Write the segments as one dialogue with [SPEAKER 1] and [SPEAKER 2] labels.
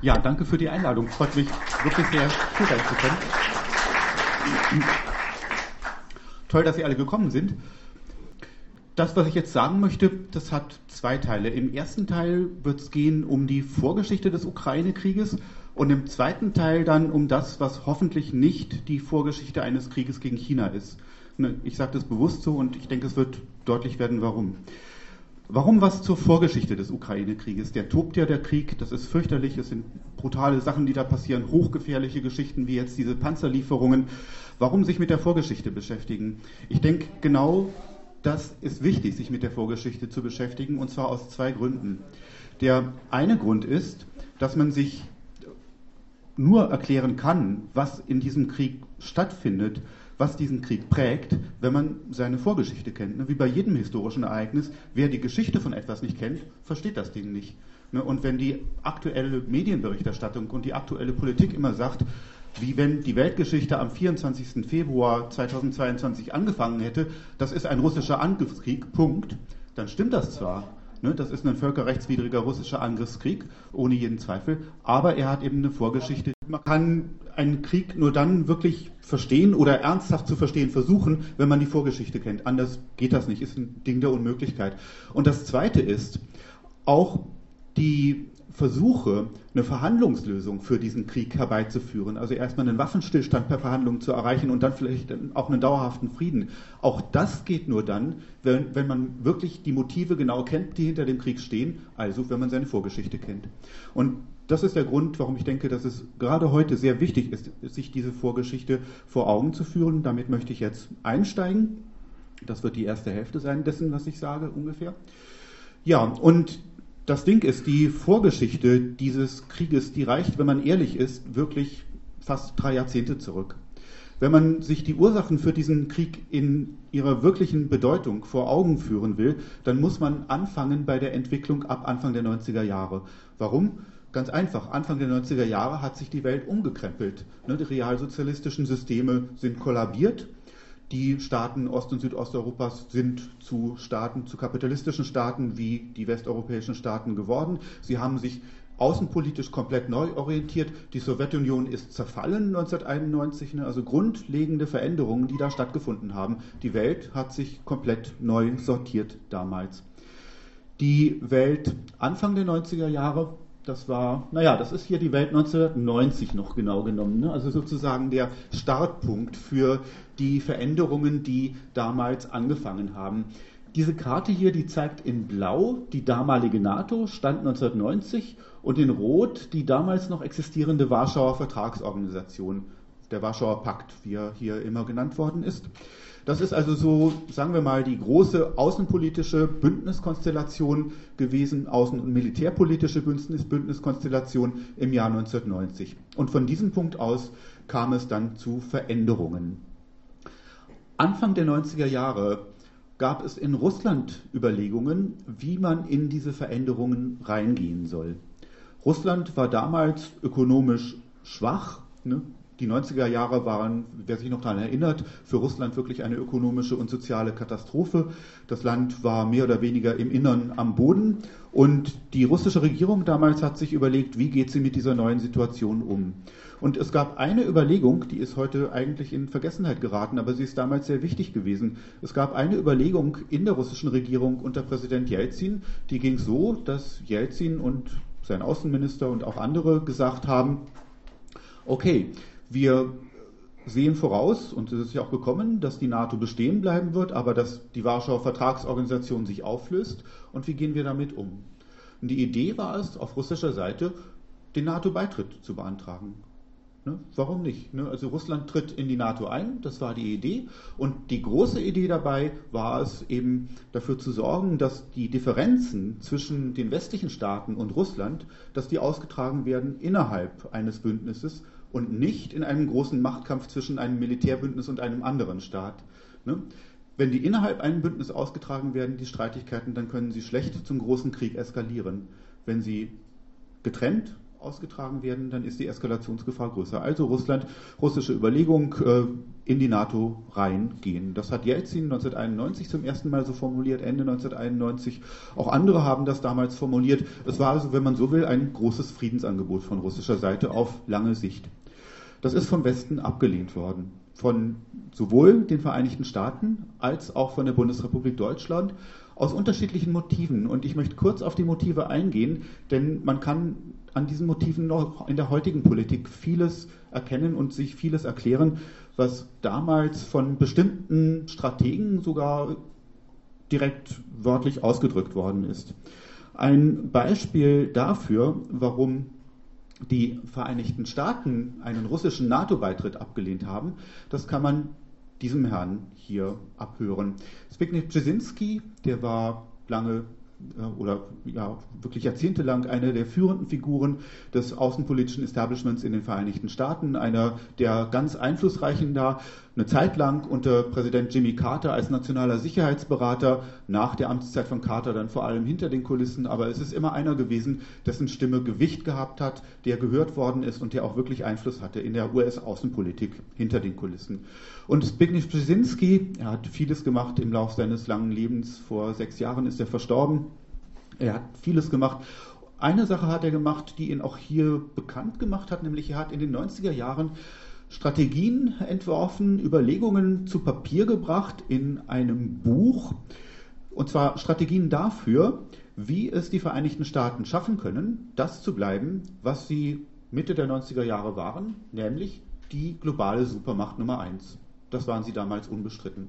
[SPEAKER 1] Ja, danke für die Einladung. Freut mich wirklich sehr, hier sein zu können. Toll, dass Sie alle gekommen sind. Das, was ich jetzt sagen möchte, das hat zwei Teile. Im ersten Teil wird es gehen um die Vorgeschichte des Ukraine-Krieges und im zweiten Teil dann um das, was hoffentlich nicht die Vorgeschichte eines Krieges gegen China ist. Ne, ich sage das bewusst so und ich denke, es wird deutlich werden, warum. Warum was zur Vorgeschichte des Ukraine-Krieges? Der tobt ja der Krieg, das ist fürchterlich, es sind brutale Sachen, die da passieren, hochgefährliche Geschichten wie jetzt diese Panzerlieferungen. Warum sich mit der Vorgeschichte beschäftigen? Ich denke, genau das ist wichtig, sich mit der Vorgeschichte zu beschäftigen, und zwar aus zwei Gründen. Der eine Grund ist, dass man sich nur erklären kann, was in diesem Krieg stattfindet, was diesen Krieg prägt, wenn man seine Vorgeschichte kennt. Ne? Wie bei jedem historischen Ereignis, wer die Geschichte von etwas nicht kennt, versteht das Ding nicht. Ne? Und wenn die aktuelle Medienberichterstattung und die aktuelle Politik immer sagt, wie wenn die Weltgeschichte am 24. Februar 2022 angefangen hätte, das ist ein russischer Angriffskrieg, Punkt, dann stimmt das zwar, Ne, das ist ein völkerrechtswidriger russischer Angriffskrieg, ohne jeden Zweifel. Aber er hat eben eine Vorgeschichte. Man kann einen Krieg nur dann wirklich verstehen oder ernsthaft zu verstehen versuchen, wenn man die Vorgeschichte kennt. Anders geht das nicht, ist ein Ding der Unmöglichkeit. Und das Zweite ist, auch die Versuche, eine Verhandlungslösung für diesen Krieg herbeizuführen, also erstmal einen Waffenstillstand per Verhandlung zu erreichen und dann vielleicht auch einen dauerhaften Frieden. Auch das geht nur dann, wenn, wenn man wirklich die Motive genau kennt, die hinter dem Krieg stehen, also wenn man seine Vorgeschichte kennt. Und das ist der Grund, warum ich denke, dass es gerade heute sehr wichtig ist, sich diese Vorgeschichte vor Augen zu führen. Damit möchte ich jetzt einsteigen. Das wird die erste Hälfte sein dessen, was ich sage, ungefähr. Ja, und das Ding ist, die Vorgeschichte dieses Krieges, die reicht, wenn man ehrlich ist, wirklich fast drei Jahrzehnte zurück. Wenn man sich die Ursachen für diesen Krieg in ihrer wirklichen Bedeutung vor Augen führen will, dann muss man anfangen bei der Entwicklung ab Anfang der 90er Jahre. Warum? Ganz einfach. Anfang der 90er Jahre hat sich die Welt umgekrempelt. Ne, die realsozialistischen Systeme sind kollabiert die Staaten Ost- und Südosteuropas sind zu Staaten, zu kapitalistischen Staaten wie die westeuropäischen Staaten geworden. Sie haben sich außenpolitisch komplett neu orientiert. Die Sowjetunion ist zerfallen 1991, ne? also grundlegende Veränderungen, die da stattgefunden haben. Die Welt hat sich komplett neu sortiert damals. Die Welt Anfang der 90er Jahre das war, naja, das ist hier die Welt 1990 noch genau genommen. Ne? Also sozusagen der Startpunkt für die Veränderungen, die damals angefangen haben. Diese Karte hier, die zeigt in Blau die damalige NATO, Stand 1990, und in Rot die damals noch existierende Warschauer Vertragsorganisation, der Warschauer Pakt, wie er hier immer genannt worden ist. Das ist also so, sagen wir mal, die große außenpolitische Bündniskonstellation gewesen, außen- und militärpolitische Bündnis, Bündniskonstellation im Jahr 1990. Und von diesem Punkt aus kam es dann zu Veränderungen. Anfang der 90er Jahre gab es in Russland Überlegungen, wie man in diese Veränderungen reingehen soll. Russland war damals ökonomisch schwach, ne? Die 90er Jahre waren, wer sich noch daran erinnert, für Russland wirklich eine ökonomische und soziale Katastrophe. Das Land war mehr oder weniger im Innern am Boden und die russische Regierung damals hat sich überlegt, wie geht sie mit dieser neuen Situation um. Und es gab eine Überlegung, die ist heute eigentlich in Vergessenheit geraten, aber sie ist damals sehr wichtig gewesen. Es gab eine Überlegung in der russischen Regierung unter Präsident Jelzin, die ging so, dass Jelzin und sein Außenminister und auch andere gesagt haben, okay, wir sehen voraus, und es ist ja auch gekommen, dass die NATO bestehen bleiben wird, aber dass die Warschauer Vertragsorganisation sich auflöst. Und wie gehen wir damit um? Und die Idee war es, auf russischer Seite den NATO-Beitritt zu beantragen. Ne? Warum nicht? Ne? Also Russland tritt in die NATO ein, das war die Idee. Und die große Idee dabei war es eben dafür zu sorgen, dass die Differenzen zwischen den westlichen Staaten und Russland, dass die ausgetragen werden innerhalb eines Bündnisses und nicht in einem großen Machtkampf zwischen einem Militärbündnis und einem anderen Staat. Ne? Wenn die innerhalb einem Bündnis ausgetragen werden, die Streitigkeiten, dann können sie schlecht zum großen Krieg eskalieren. Wenn sie getrennt ausgetragen werden, dann ist die Eskalationsgefahr größer. Also Russland, russische Überlegung, äh, in die NATO reingehen. Das hat Jelzin 1991 zum ersten Mal so formuliert, Ende 1991. Auch andere haben das damals formuliert. Es war also, wenn man so will, ein großes Friedensangebot von russischer Seite auf lange Sicht. Das ist vom Westen abgelehnt worden. Von sowohl den Vereinigten Staaten als auch von der Bundesrepublik Deutschland aus unterschiedlichen Motiven. Und ich möchte kurz auf die Motive eingehen, denn man kann an diesen Motiven noch in der heutigen Politik vieles erkennen und sich vieles erklären, was damals von bestimmten Strategen sogar direkt wörtlich ausgedrückt worden ist. Ein Beispiel dafür, warum die Vereinigten Staaten einen russischen NATO-Beitritt abgelehnt haben, das kann man diesem Herrn hier abhören. Zbigniew Brzezinski, der war lange oder ja, wirklich jahrzehntelang eine der führenden Figuren des außenpolitischen Establishments in den Vereinigten Staaten, einer der ganz einflussreichen da, eine Zeit lang unter Präsident Jimmy Carter als nationaler Sicherheitsberater, nach der Amtszeit von Carter dann vor allem hinter den Kulissen, aber es ist immer einer gewesen, dessen Stimme Gewicht gehabt hat, der gehört worden ist und der auch wirklich Einfluss hatte in der US-Außenpolitik hinter den Kulissen. Und Zbigniew Brzezinski, er hat vieles gemacht im Laufe seines langen Lebens, vor sechs Jahren ist er verstorben, er hat vieles gemacht. Eine Sache hat er gemacht, die ihn auch hier bekannt gemacht hat, nämlich er hat in den 90er Jahren Strategien entworfen, Überlegungen zu Papier gebracht in einem Buch. Und zwar Strategien dafür, wie es die Vereinigten Staaten schaffen können, das zu bleiben, was sie Mitte der 90er Jahre waren, nämlich die globale Supermacht Nummer eins. Das waren sie damals unbestritten.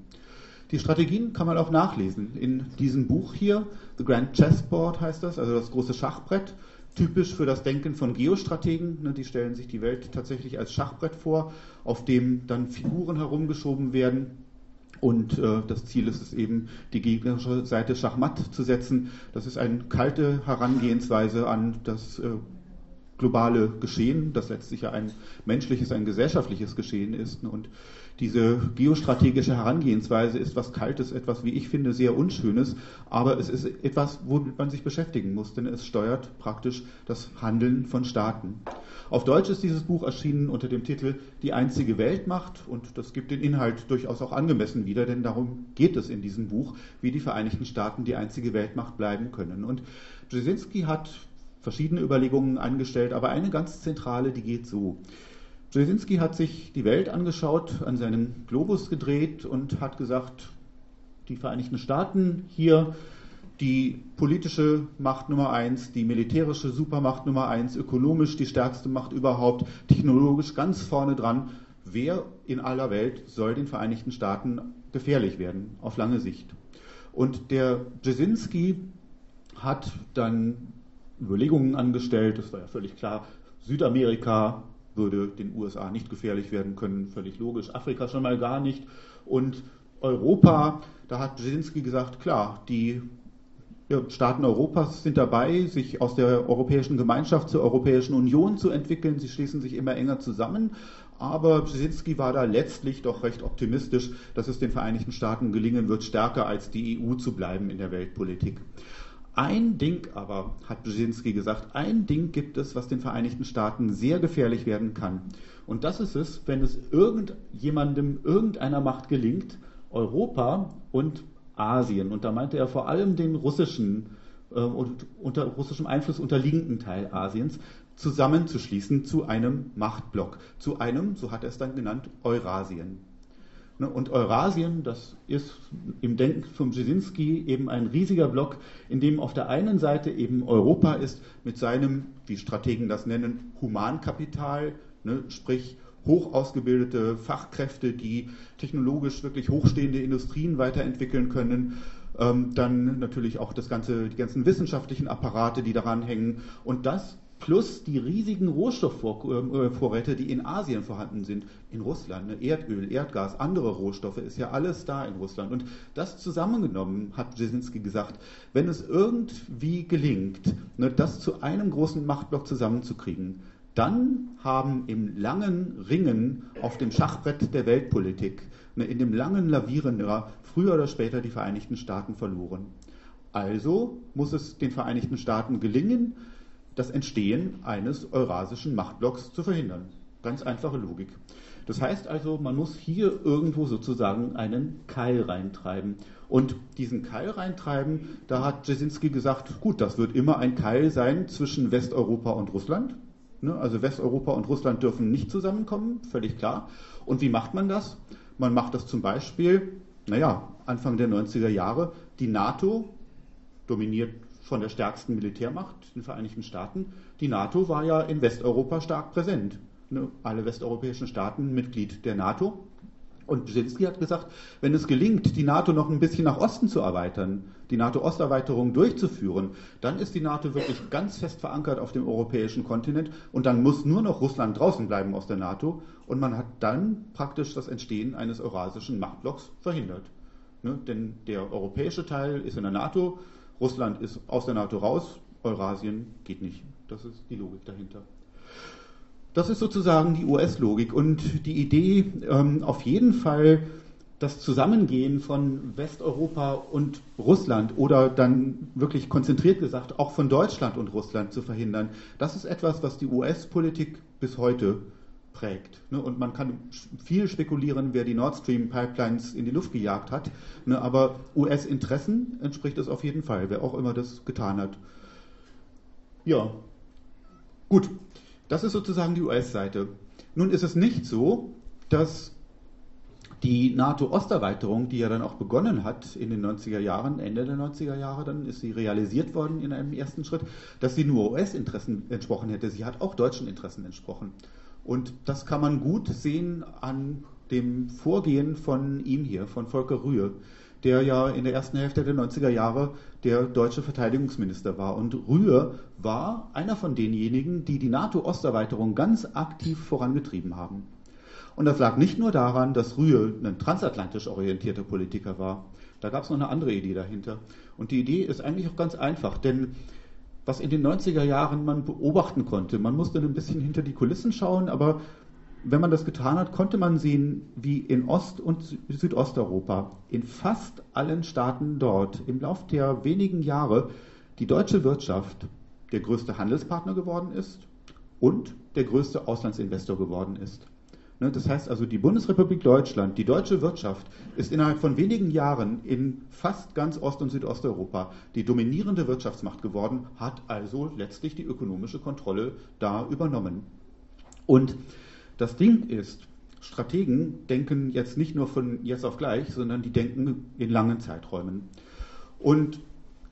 [SPEAKER 1] Die Strategien kann man auch nachlesen in diesem Buch hier. The Grand Chessboard heißt das, also das große Schachbrett typisch für das Denken von Geostrategen. Ne, die stellen sich die Welt tatsächlich als Schachbrett vor, auf dem dann Figuren herumgeschoben werden. Und äh, das Ziel ist es eben, die gegnerische Seite schachmatt zu setzen. Das ist eine kalte Herangehensweise an das äh, globale Geschehen, das letztlich ja ein menschliches, ein gesellschaftliches Geschehen ist. Und diese geostrategische Herangehensweise ist was Kaltes, etwas, wie ich finde, sehr Unschönes, aber es ist etwas, womit man sich beschäftigen muss, denn es steuert praktisch das Handeln von Staaten. Auf Deutsch ist dieses Buch erschienen unter dem Titel Die einzige Weltmacht und das gibt den Inhalt durchaus auch angemessen wieder, denn darum geht es in diesem Buch, wie die Vereinigten Staaten die einzige Weltmacht bleiben können. Und Brzezinski hat verschiedene Überlegungen angestellt, aber eine ganz zentrale, die geht so. Brzezinski hat sich die Welt angeschaut, an seinem Globus gedreht und hat gesagt, die Vereinigten Staaten hier die politische Macht Nummer eins, die militärische Supermacht Nummer eins, ökonomisch die stärkste Macht überhaupt, technologisch ganz vorne dran. Wer in aller Welt soll den Vereinigten Staaten gefährlich werden, auf lange Sicht? Und der Brzezinski hat dann Überlegungen angestellt, das war ja völlig klar, Südamerika, würde den USA nicht gefährlich werden können, völlig logisch. Afrika schon mal gar nicht. Und Europa, da hat Brzezinski gesagt, klar, die Staaten Europas sind dabei, sich aus der Europäischen Gemeinschaft zur Europäischen Union zu entwickeln. Sie schließen sich immer enger zusammen. Aber Brzezinski war da letztlich doch recht optimistisch, dass es den Vereinigten Staaten gelingen wird, stärker als die EU zu bleiben in der Weltpolitik. Ein Ding aber, hat Brzezinski gesagt, ein Ding gibt es, was den Vereinigten Staaten sehr gefährlich werden kann. Und das ist es, wenn es irgendjemandem, irgendeiner Macht gelingt, Europa und Asien, und da meinte er vor allem den russischen äh, und unter russischem Einfluss unterliegenden Teil Asiens, zusammenzuschließen zu einem Machtblock, zu einem, so hat er es dann genannt, Eurasien. Ne, und Eurasien, das ist im Denken von Brzezinski eben ein riesiger Block, in dem auf der einen Seite eben Europa ist mit seinem, wie Strategen das nennen, Humankapital, ne, sprich hoch ausgebildete Fachkräfte, die technologisch wirklich hochstehende Industrien weiterentwickeln können. Ähm, dann natürlich auch das ganze, die ganzen wissenschaftlichen Apparate, die daran hängen. Und das plus die riesigen Rohstoffvorräte, die in Asien vorhanden sind, in Russland, ne? Erdöl, Erdgas, andere Rohstoffe, ist ja alles da in Russland. Und das zusammengenommen, hat Brzezinski gesagt, wenn es irgendwie gelingt, ne, das zu einem großen Machtblock zusammenzukriegen, dann haben im langen Ringen auf dem Schachbrett der Weltpolitik, ne, in dem langen Lavieren früher oder später die Vereinigten Staaten verloren. Also muss es den Vereinigten Staaten gelingen, das Entstehen eines eurasischen Machtblocks zu verhindern. Ganz einfache Logik. Das heißt also, man muss hier irgendwo sozusagen einen Keil reintreiben. Und diesen Keil reintreiben, da hat Jasinski gesagt, gut, das wird immer ein Keil sein zwischen Westeuropa und Russland. Ne, also Westeuropa und Russland dürfen nicht zusammenkommen, völlig klar. Und wie macht man das? Man macht das zum Beispiel, naja, Anfang der 90er Jahre, die NATO, dominiert von der stärksten Militärmacht, den Vereinigten Staaten, die NATO war ja in Westeuropa stark präsent. Ne, alle westeuropäischen Staaten Mitglied der NATO. Und Brzezinski hat gesagt, wenn es gelingt, die NATO noch ein bisschen nach Osten zu erweitern, die NATO-Osterweiterung durchzuführen, dann ist die NATO wirklich ganz fest verankert auf dem europäischen Kontinent und dann muss nur noch Russland draußen bleiben aus der NATO und man hat dann praktisch das Entstehen eines eurasischen Machtblocks verhindert. Ne? Denn der europäische Teil ist in der NATO, Russland ist aus der NATO raus, Eurasien geht nicht. Das ist die Logik dahinter. Das ist sozusagen die US-Logik und die Idee, ähm, auf jeden Fall das Zusammengehen von Westeuropa und Russland oder dann wirklich konzentriert gesagt auch von Deutschland und Russland zu verhindern, das ist etwas, was die US-Politik bis heute prägt. Ne? Und man kann viel spekulieren, wer die Nord Stream Pipelines in die Luft gejagt hat, ne? aber US-Interessen entspricht es auf jeden Fall, wer auch immer das getan hat. Ja, gut. Das ist sozusagen die US-Seite. Nun ist es nicht so, dass die NATO-Osterweiterung, die ja dann auch begonnen hat in den 90er Jahren, Ende der 90er Jahre, dann ist sie realisiert worden in einem ersten Schritt, dass sie nur US-Interessen entsprochen hätte. Sie hat auch deutschen Interessen entsprochen. Und das kann man gut sehen an dem Vorgehen von ihm hier, von Volker Rühe der ja in der ersten Hälfte der 90er Jahre der deutsche Verteidigungsminister war. Und Rühr war einer von denjenigen, die die NATO-Osterweiterung ganz aktiv vorangetrieben haben. Und das lag nicht nur daran, dass Rühe ein transatlantisch orientierter Politiker war. Da gab es noch eine andere Idee dahinter. Und die Idee ist eigentlich auch ganz einfach, denn was in den 90er Jahren man beobachten konnte, man musste ein bisschen hinter die Kulissen schauen, aber wenn man das getan hat, konnte man sehen, wie in Ost- und Südosteuropa, in fast allen Staaten dort, im Laufe der wenigen Jahre die deutsche Wirtschaft der größte Handelspartner geworden ist und der größte Auslandsinvestor geworden ist. Ne, das heißt also, die Bundesrepublik Deutschland, die deutsche Wirtschaft, ist innerhalb von wenigen Jahren in fast ganz Ost- und Südosteuropa die dominierende Wirtschaftsmacht geworden, hat also letztlich die ökonomische Kontrolle da übernommen. Und das Ding ist, Strategen denken jetzt nicht nur von jetzt auf gleich, sondern die denken in langen Zeiträumen. Und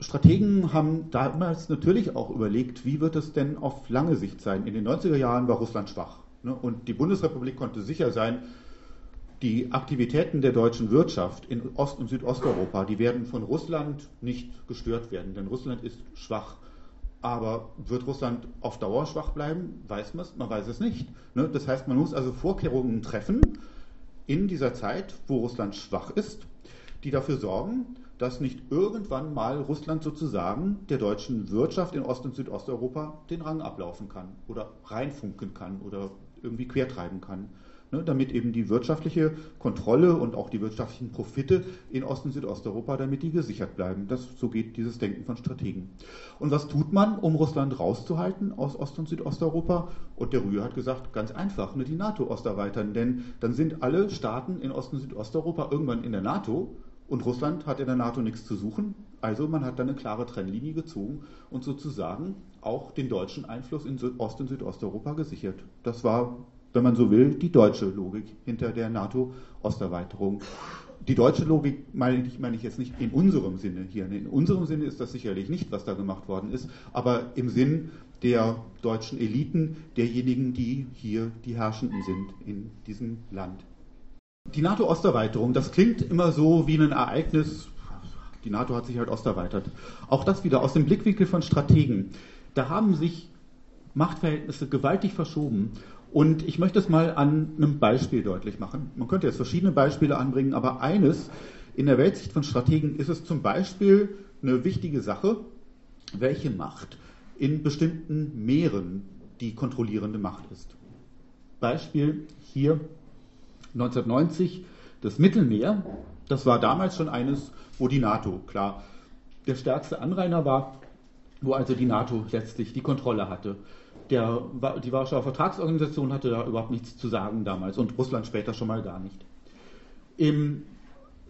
[SPEAKER 1] Strategen haben damals natürlich auch überlegt, wie wird es denn auf lange Sicht sein. In den 90er Jahren war Russland schwach. Ne? Und die Bundesrepublik konnte sicher sein, die Aktivitäten der deutschen Wirtschaft in Ost- und Südosteuropa, die werden von Russland nicht gestört werden, denn Russland ist schwach. Aber wird Russland auf Dauer schwach bleiben? Weiß man es? Man weiß es nicht. Ne? Das heißt, man muss also Vorkehrungen treffen in dieser Zeit, wo Russland schwach ist, die dafür sorgen, dass nicht irgendwann mal Russland sozusagen der deutschen Wirtschaft in Ost- und Südosteuropa den Rang ablaufen kann oder reinfunken kann oder irgendwie quertreiben kann ne, damit eben die wirtschaftliche Kontrolle und auch die wirtschaftlichen Profite in Ost- und Südosteuropa, damit die gesichert bleiben. Das, so geht dieses Denken von Strategen. Und was tut man, um Russland rauszuhalten aus Ost- und Südosteuropa? Und der Rühr hat gesagt, ganz einfach, nur die NATO osterweitern, denn dann sind alle Staaten in Ost- und Südosteuropa irgendwann in der NATO und Russland hat in der NATO nichts zu suchen. Also man hat dann eine klare Trennlinie gezogen und sozusagen auch den deutschen Einfluss in Ost- und Südosteuropa gesichert. Das war wenn man so will, die deutsche Logik hinter der NATO-Osterweiterung. Die deutsche Logik meine ich, meine ich jetzt nicht in unserem Sinne hier. In unserem Sinne ist das sicherlich nicht, was da gemacht worden ist, aber im Sinn der deutschen Eliten, derjenigen, die hier die Herrschenden sind in diesem Land. Die NATO-Osterweiterung, das klingt immer so wie ein Ereignis, die NATO hat sich halt osterweitert. Auch das wieder aus dem Blickwinkel von Strategen. Da haben sich Machtverhältnisse gewaltig verschoben und ich möchte es mal an einem Beispiel deutlich machen. Man könnte jetzt verschiedene Beispiele anbringen, aber eines in der Weltsicht von Strategen ist es zum Beispiel eine wichtige Sache, welche Macht in bestimmten Meeren die kontrollierende Macht ist. Beispiel hier 1990 das Mittelmeer. Das war damals schon eines, wo die NATO klar der stärkste Anrainer war. wo also die NATO letztlich die Kontrolle hatte. Der, die Warschauer Vertragsorganisation hatte da überhaupt nichts zu sagen damals und Russland später schon mal gar nicht. Im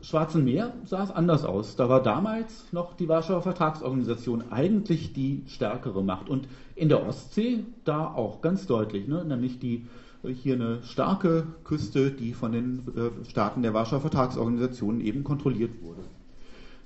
[SPEAKER 1] Schwarzen Meer sah es anders aus. Da war damals noch die Warschauer Vertragsorganisation eigentlich die stärkere Macht. Und in der Ostsee da auch ganz deutlich, ne? nämlich die hier eine starke Küste, die von den äh, Staaten der Warschauer Vertragsorganisation eben kontrolliert wurde.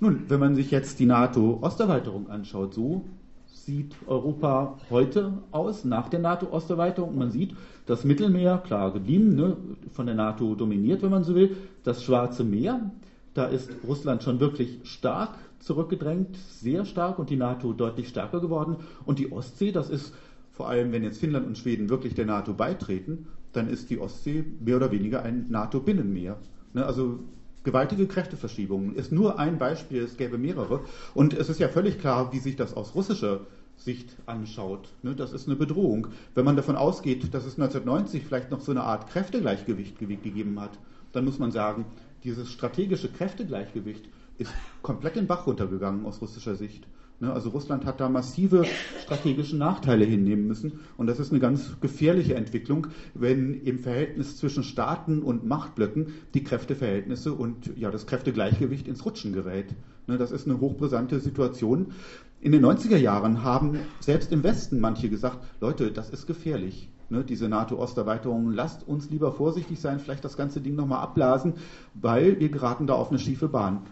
[SPEAKER 1] Nun, wenn man sich jetzt die NATO-Osterweiterung anschaut, so sieht Europa heute aus, nach der NATO-Osterweiterung. Man sieht, das Mittelmeer, klar geblieben, ne, von der NATO dominiert, wenn man so will. Das Schwarze Meer, da ist Russland schon wirklich stark zurückgedrängt, sehr stark und die NATO deutlich stärker geworden. Und die Ostsee, das ist vor allem, wenn jetzt Finnland und Schweden wirklich der NATO beitreten, dann ist die Ostsee mehr oder weniger ein NATO-Binnenmeer. Ne, also gewaltige Kräfteverschiebungen ist nur ein Beispiel, es gäbe mehrere. Und es ist ja völlig klar, wie sich das aus russischer Sicht anschaut. Ne, das ist eine Bedrohung. Wenn man davon ausgeht, dass es 1990 vielleicht noch so eine Art Kräftegleichgewicht gegeben hat, dann muss man sagen, dieses strategische Kräftegleichgewicht ist komplett den Bach runtergegangen aus russischer Sicht. Ne, also Russland hat da massive strategische Nachteile hinnehmen müssen. Und das ist eine ganz gefährliche Entwicklung, wenn im Verhältnis zwischen Staaten und Machtblöcken die Kräfteverhältnisse und ja, das Kräftegleichgewicht ins Rutschen gerät. Ne, das ist eine hochbrisante Situation. In den 90er Jahren haben selbst im Westen manche gesagt, Leute, das ist gefährlich. Ne, diese NATO-Osterweiterung, lasst uns lieber vorsichtig sein, vielleicht das ganze Ding nochmal abblasen, weil wir geraten da auf eine schiefe Bahn.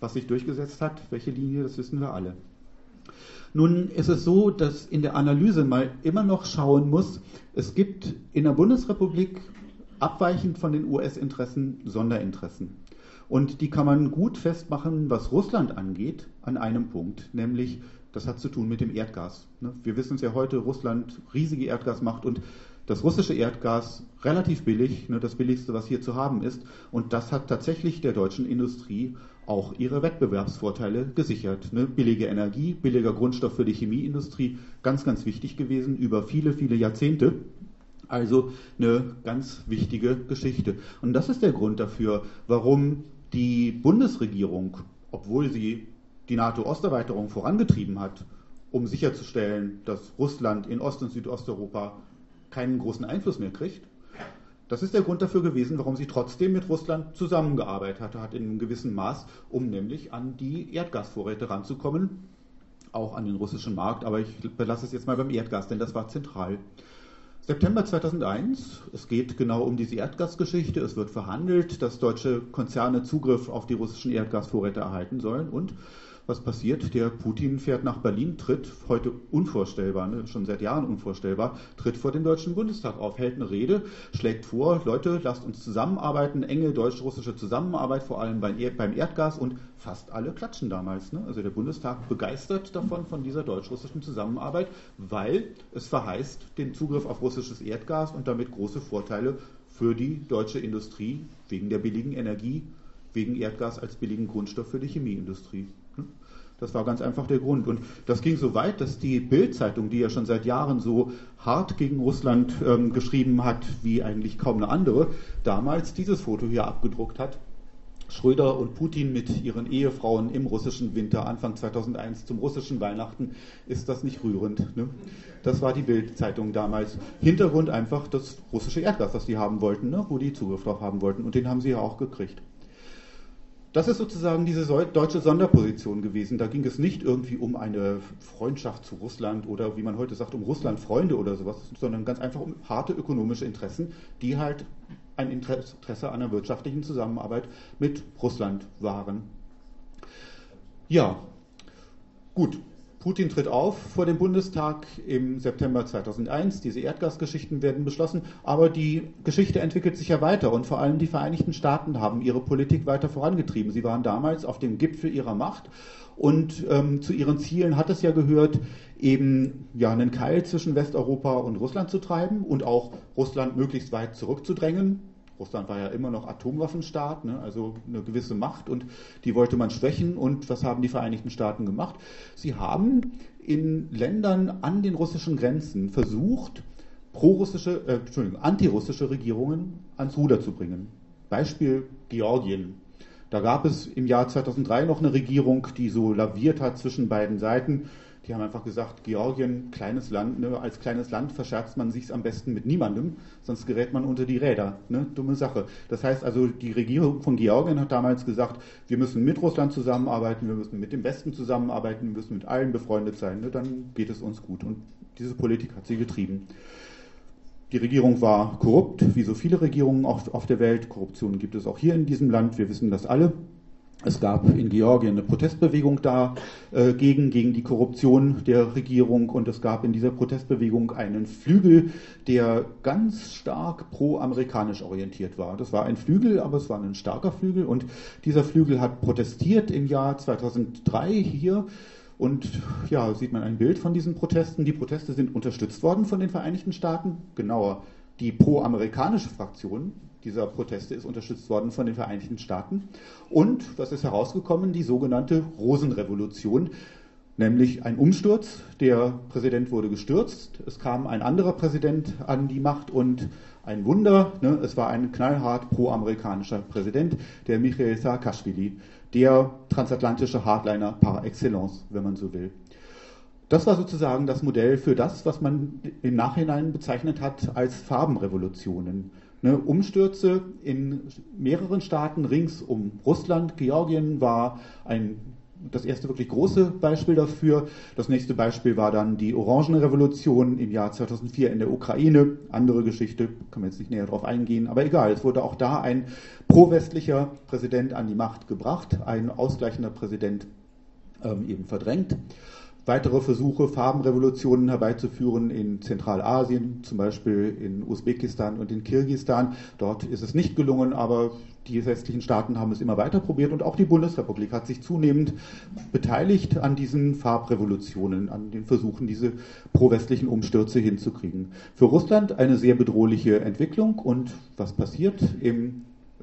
[SPEAKER 1] Was sich durchgesetzt hat, welche Linie, das wissen wir alle. Nun ist es so, dass in der Analyse mal immer noch schauen muss, es gibt in der Bundesrepublik abweichend von den US-Interessen Sonderinteressen. Und die kann man gut festmachen, was Russland angeht, an einem Punkt, nämlich das hat zu tun mit dem Erdgas. Ne? Wir wissen es ja heute, Russland riesige Erdgasmacht und das russische Erdgas relativ billig, ne, das billigste, was hier zu haben ist. Und das hat tatsächlich der deutschen Industrie auch ihre Wettbewerbsvorteile gesichert. Ne? Billige Energie, billiger Grundstoff für die Chemieindustrie, ganz, ganz wichtig gewesen über viele, viele Jahrzehnte. Also eine ganz wichtige Geschichte. Und das ist der Grund dafür, warum die Bundesregierung, obwohl sie die NATO-Osterweiterung vorangetrieben hat, um sicherzustellen, dass Russland in Ost- und Südosteuropa keinen großen Einfluss mehr kriegt, das ist der Grund dafür gewesen, warum sie trotzdem mit Russland zusammengearbeitet hat, in einem gewissen Maß, um nämlich an die Erdgasvorräte ranzukommen, auch an den russischen Markt. Aber ich belasse es jetzt mal beim Erdgas, denn das war zentral. September 2001, es geht genau um diese Erdgasgeschichte, es wird verhandelt, dass deutsche Konzerne Zugriff auf die russischen Erdgasvorräte erhalten sollen und was passiert? Der Putin fährt nach Berlin, tritt, heute unvorstellbar, ne, schon seit Jahren unvorstellbar, tritt vor den Deutschen Bundestag auf, hält eine Rede, schlägt vor, Leute, lasst uns zusammenarbeiten, enge deutsch-russische Zusammenarbeit, vor allem beim Erdgas und fast alle klatschen damals. Ne? Also der Bundestag begeistert davon, von dieser deutsch-russischen Zusammenarbeit, weil es verheißt den Zugriff auf russisches Erdgas und damit große Vorteile für die deutsche Industrie wegen der billigen Energie, wegen Erdgas als billigen Grundstoff für die Chemieindustrie. Das war ganz einfach der Grund. Und das ging so weit, dass die Bild-Zeitung, die ja schon seit Jahren so hart gegen Russland ähm, geschrieben hat, wie eigentlich kaum eine andere, damals dieses Foto hier abgedruckt hat. Schröder und Putin mit ihren Ehefrauen im russischen Winter Anfang 2001 zum russischen Weihnachten, ist das nicht rührend. Ne? Das war die Bild-Zeitung damals. Hintergrund einfach das russische Erdgas, das die haben wollten, ne? wo die Zugriff drauf haben wollten. Und den haben sie ja auch gekriegt. Das ist sozusagen diese deutsche Sonderposition gewesen. Da ging es nicht irgendwie um eine Freundschaft zu Russland oder wie man heute sagt, um Russlandfreunde oder sowas, sondern ganz einfach um harte ökonomische Interessen, die halt ein Interesse an einer wirtschaftlichen Zusammenarbeit mit Russland waren. Ja, gut. Putin tritt auf vor dem Bundestag im September 2001. Diese Erdgasgeschichten werden beschlossen, aber die Geschichte entwickelt sich ja weiter und vor allem die Vereinigten Staaten haben ihre Politik weiter vorangetrieben. Sie waren damals auf dem Gipfel ihrer Macht und ähm, zu ihren Zielen hat es ja gehört, eben ja einen Keil zwischen Westeuropa und Russland zu treiben und auch Russland möglichst weit zurückzudrängen Russland war ja immer noch Atomwaffenstaat, ne, also eine gewisse Macht und die wollte man schwächen. Und was haben die Vereinigten Staaten gemacht? Sie haben in Ländern an den russischen Grenzen versucht, pro-russische, äh, Entschuldigung, antirussische Regierungen ans Ruder zu bringen. Beispiel Georgien. Da gab es im Jahr 2003 noch eine Regierung, die so laviert hat zwischen beiden Seiten. Die haben einfach gesagt, Georgien, kleines Land, ne, als kleines Land verscherzt man sich am besten mit niemandem, sonst gerät man unter die Räder. Ne? Dumme Sache. Das heißt also, die Regierung von Georgien hat damals gesagt, wir müssen mit Russland zusammenarbeiten, wir müssen mit dem Westen zusammenarbeiten, wir müssen mit allen befreundet sein, ne? dann geht es uns gut. Und diese Politik hat sie getrieben. Die Regierung war korrupt, wie so viele Regierungen auf, der Welt. Korruption gibt es auch hier in diesem Land, wir wissen das alle. Es gab in Georgien eine Protestbewegung da äh, gegen die Korruption der Regierung und es gab in dieser Protestbewegung einen Flügel, der ganz stark pro-amerikanisch orientiert war. Das war ein Flügel, aber es war ein starker Flügel und dieser Flügel hat protestiert im Jahr 2003 hier und ja, sieht man ein Bild von diesen Protesten. Die Proteste sind unterstützt worden von den Vereinigten Staaten, genauer die pro-amerikanische Fraktion dieser Proteste ist unterstützt worden von den Vereinigten Staaten. Und was ist herausgekommen? Die sogenannte Rosenrevolution, nämlich ein Umsturz. Der Präsident wurde gestürzt. Es kam ein anderer Präsident an die Macht und ein Wunder, ne, es war ein knallhart pro-amerikanischer Präsident, der Michael Saakashvili, der transatlantische Hardliner par excellence, wenn man so will. Das war sozusagen das Modell für das, was man im Nachhinein bezeichnet hat als Farbenrevolutionen. Ne, Umstürze in mehreren Staaten rings um Russland. Georgien war ein, das erste wirklich große Beispiel dafür. Das nächste Beispiel war dann die Orangenrevolution im Jahr 2004 in der Ukraine. Andere Geschichte, kann man jetzt nicht näher darauf eingehen, aber egal. Es wurde auch da ein pro-westlicher Präsident an die Macht gebracht, ein ausgleichender Präsident ähm, eben verdrängt weitere Versuche, Farbenrevolutionen herbeizuführen in Zentralasien, zum Beispiel in Usbekistan und in Kirgistan. Dort ist es nicht gelungen, aber die westlichen Staaten haben es immer weiter probiert und auch die Bundesrepublik hat sich zunehmend beteiligt an diesen Farbrevolutionen, an den Versuchen, diese pro-westlichen Umstürze hinzukriegen. Für Russland eine sehr bedrohliche Entwicklung und was passiert im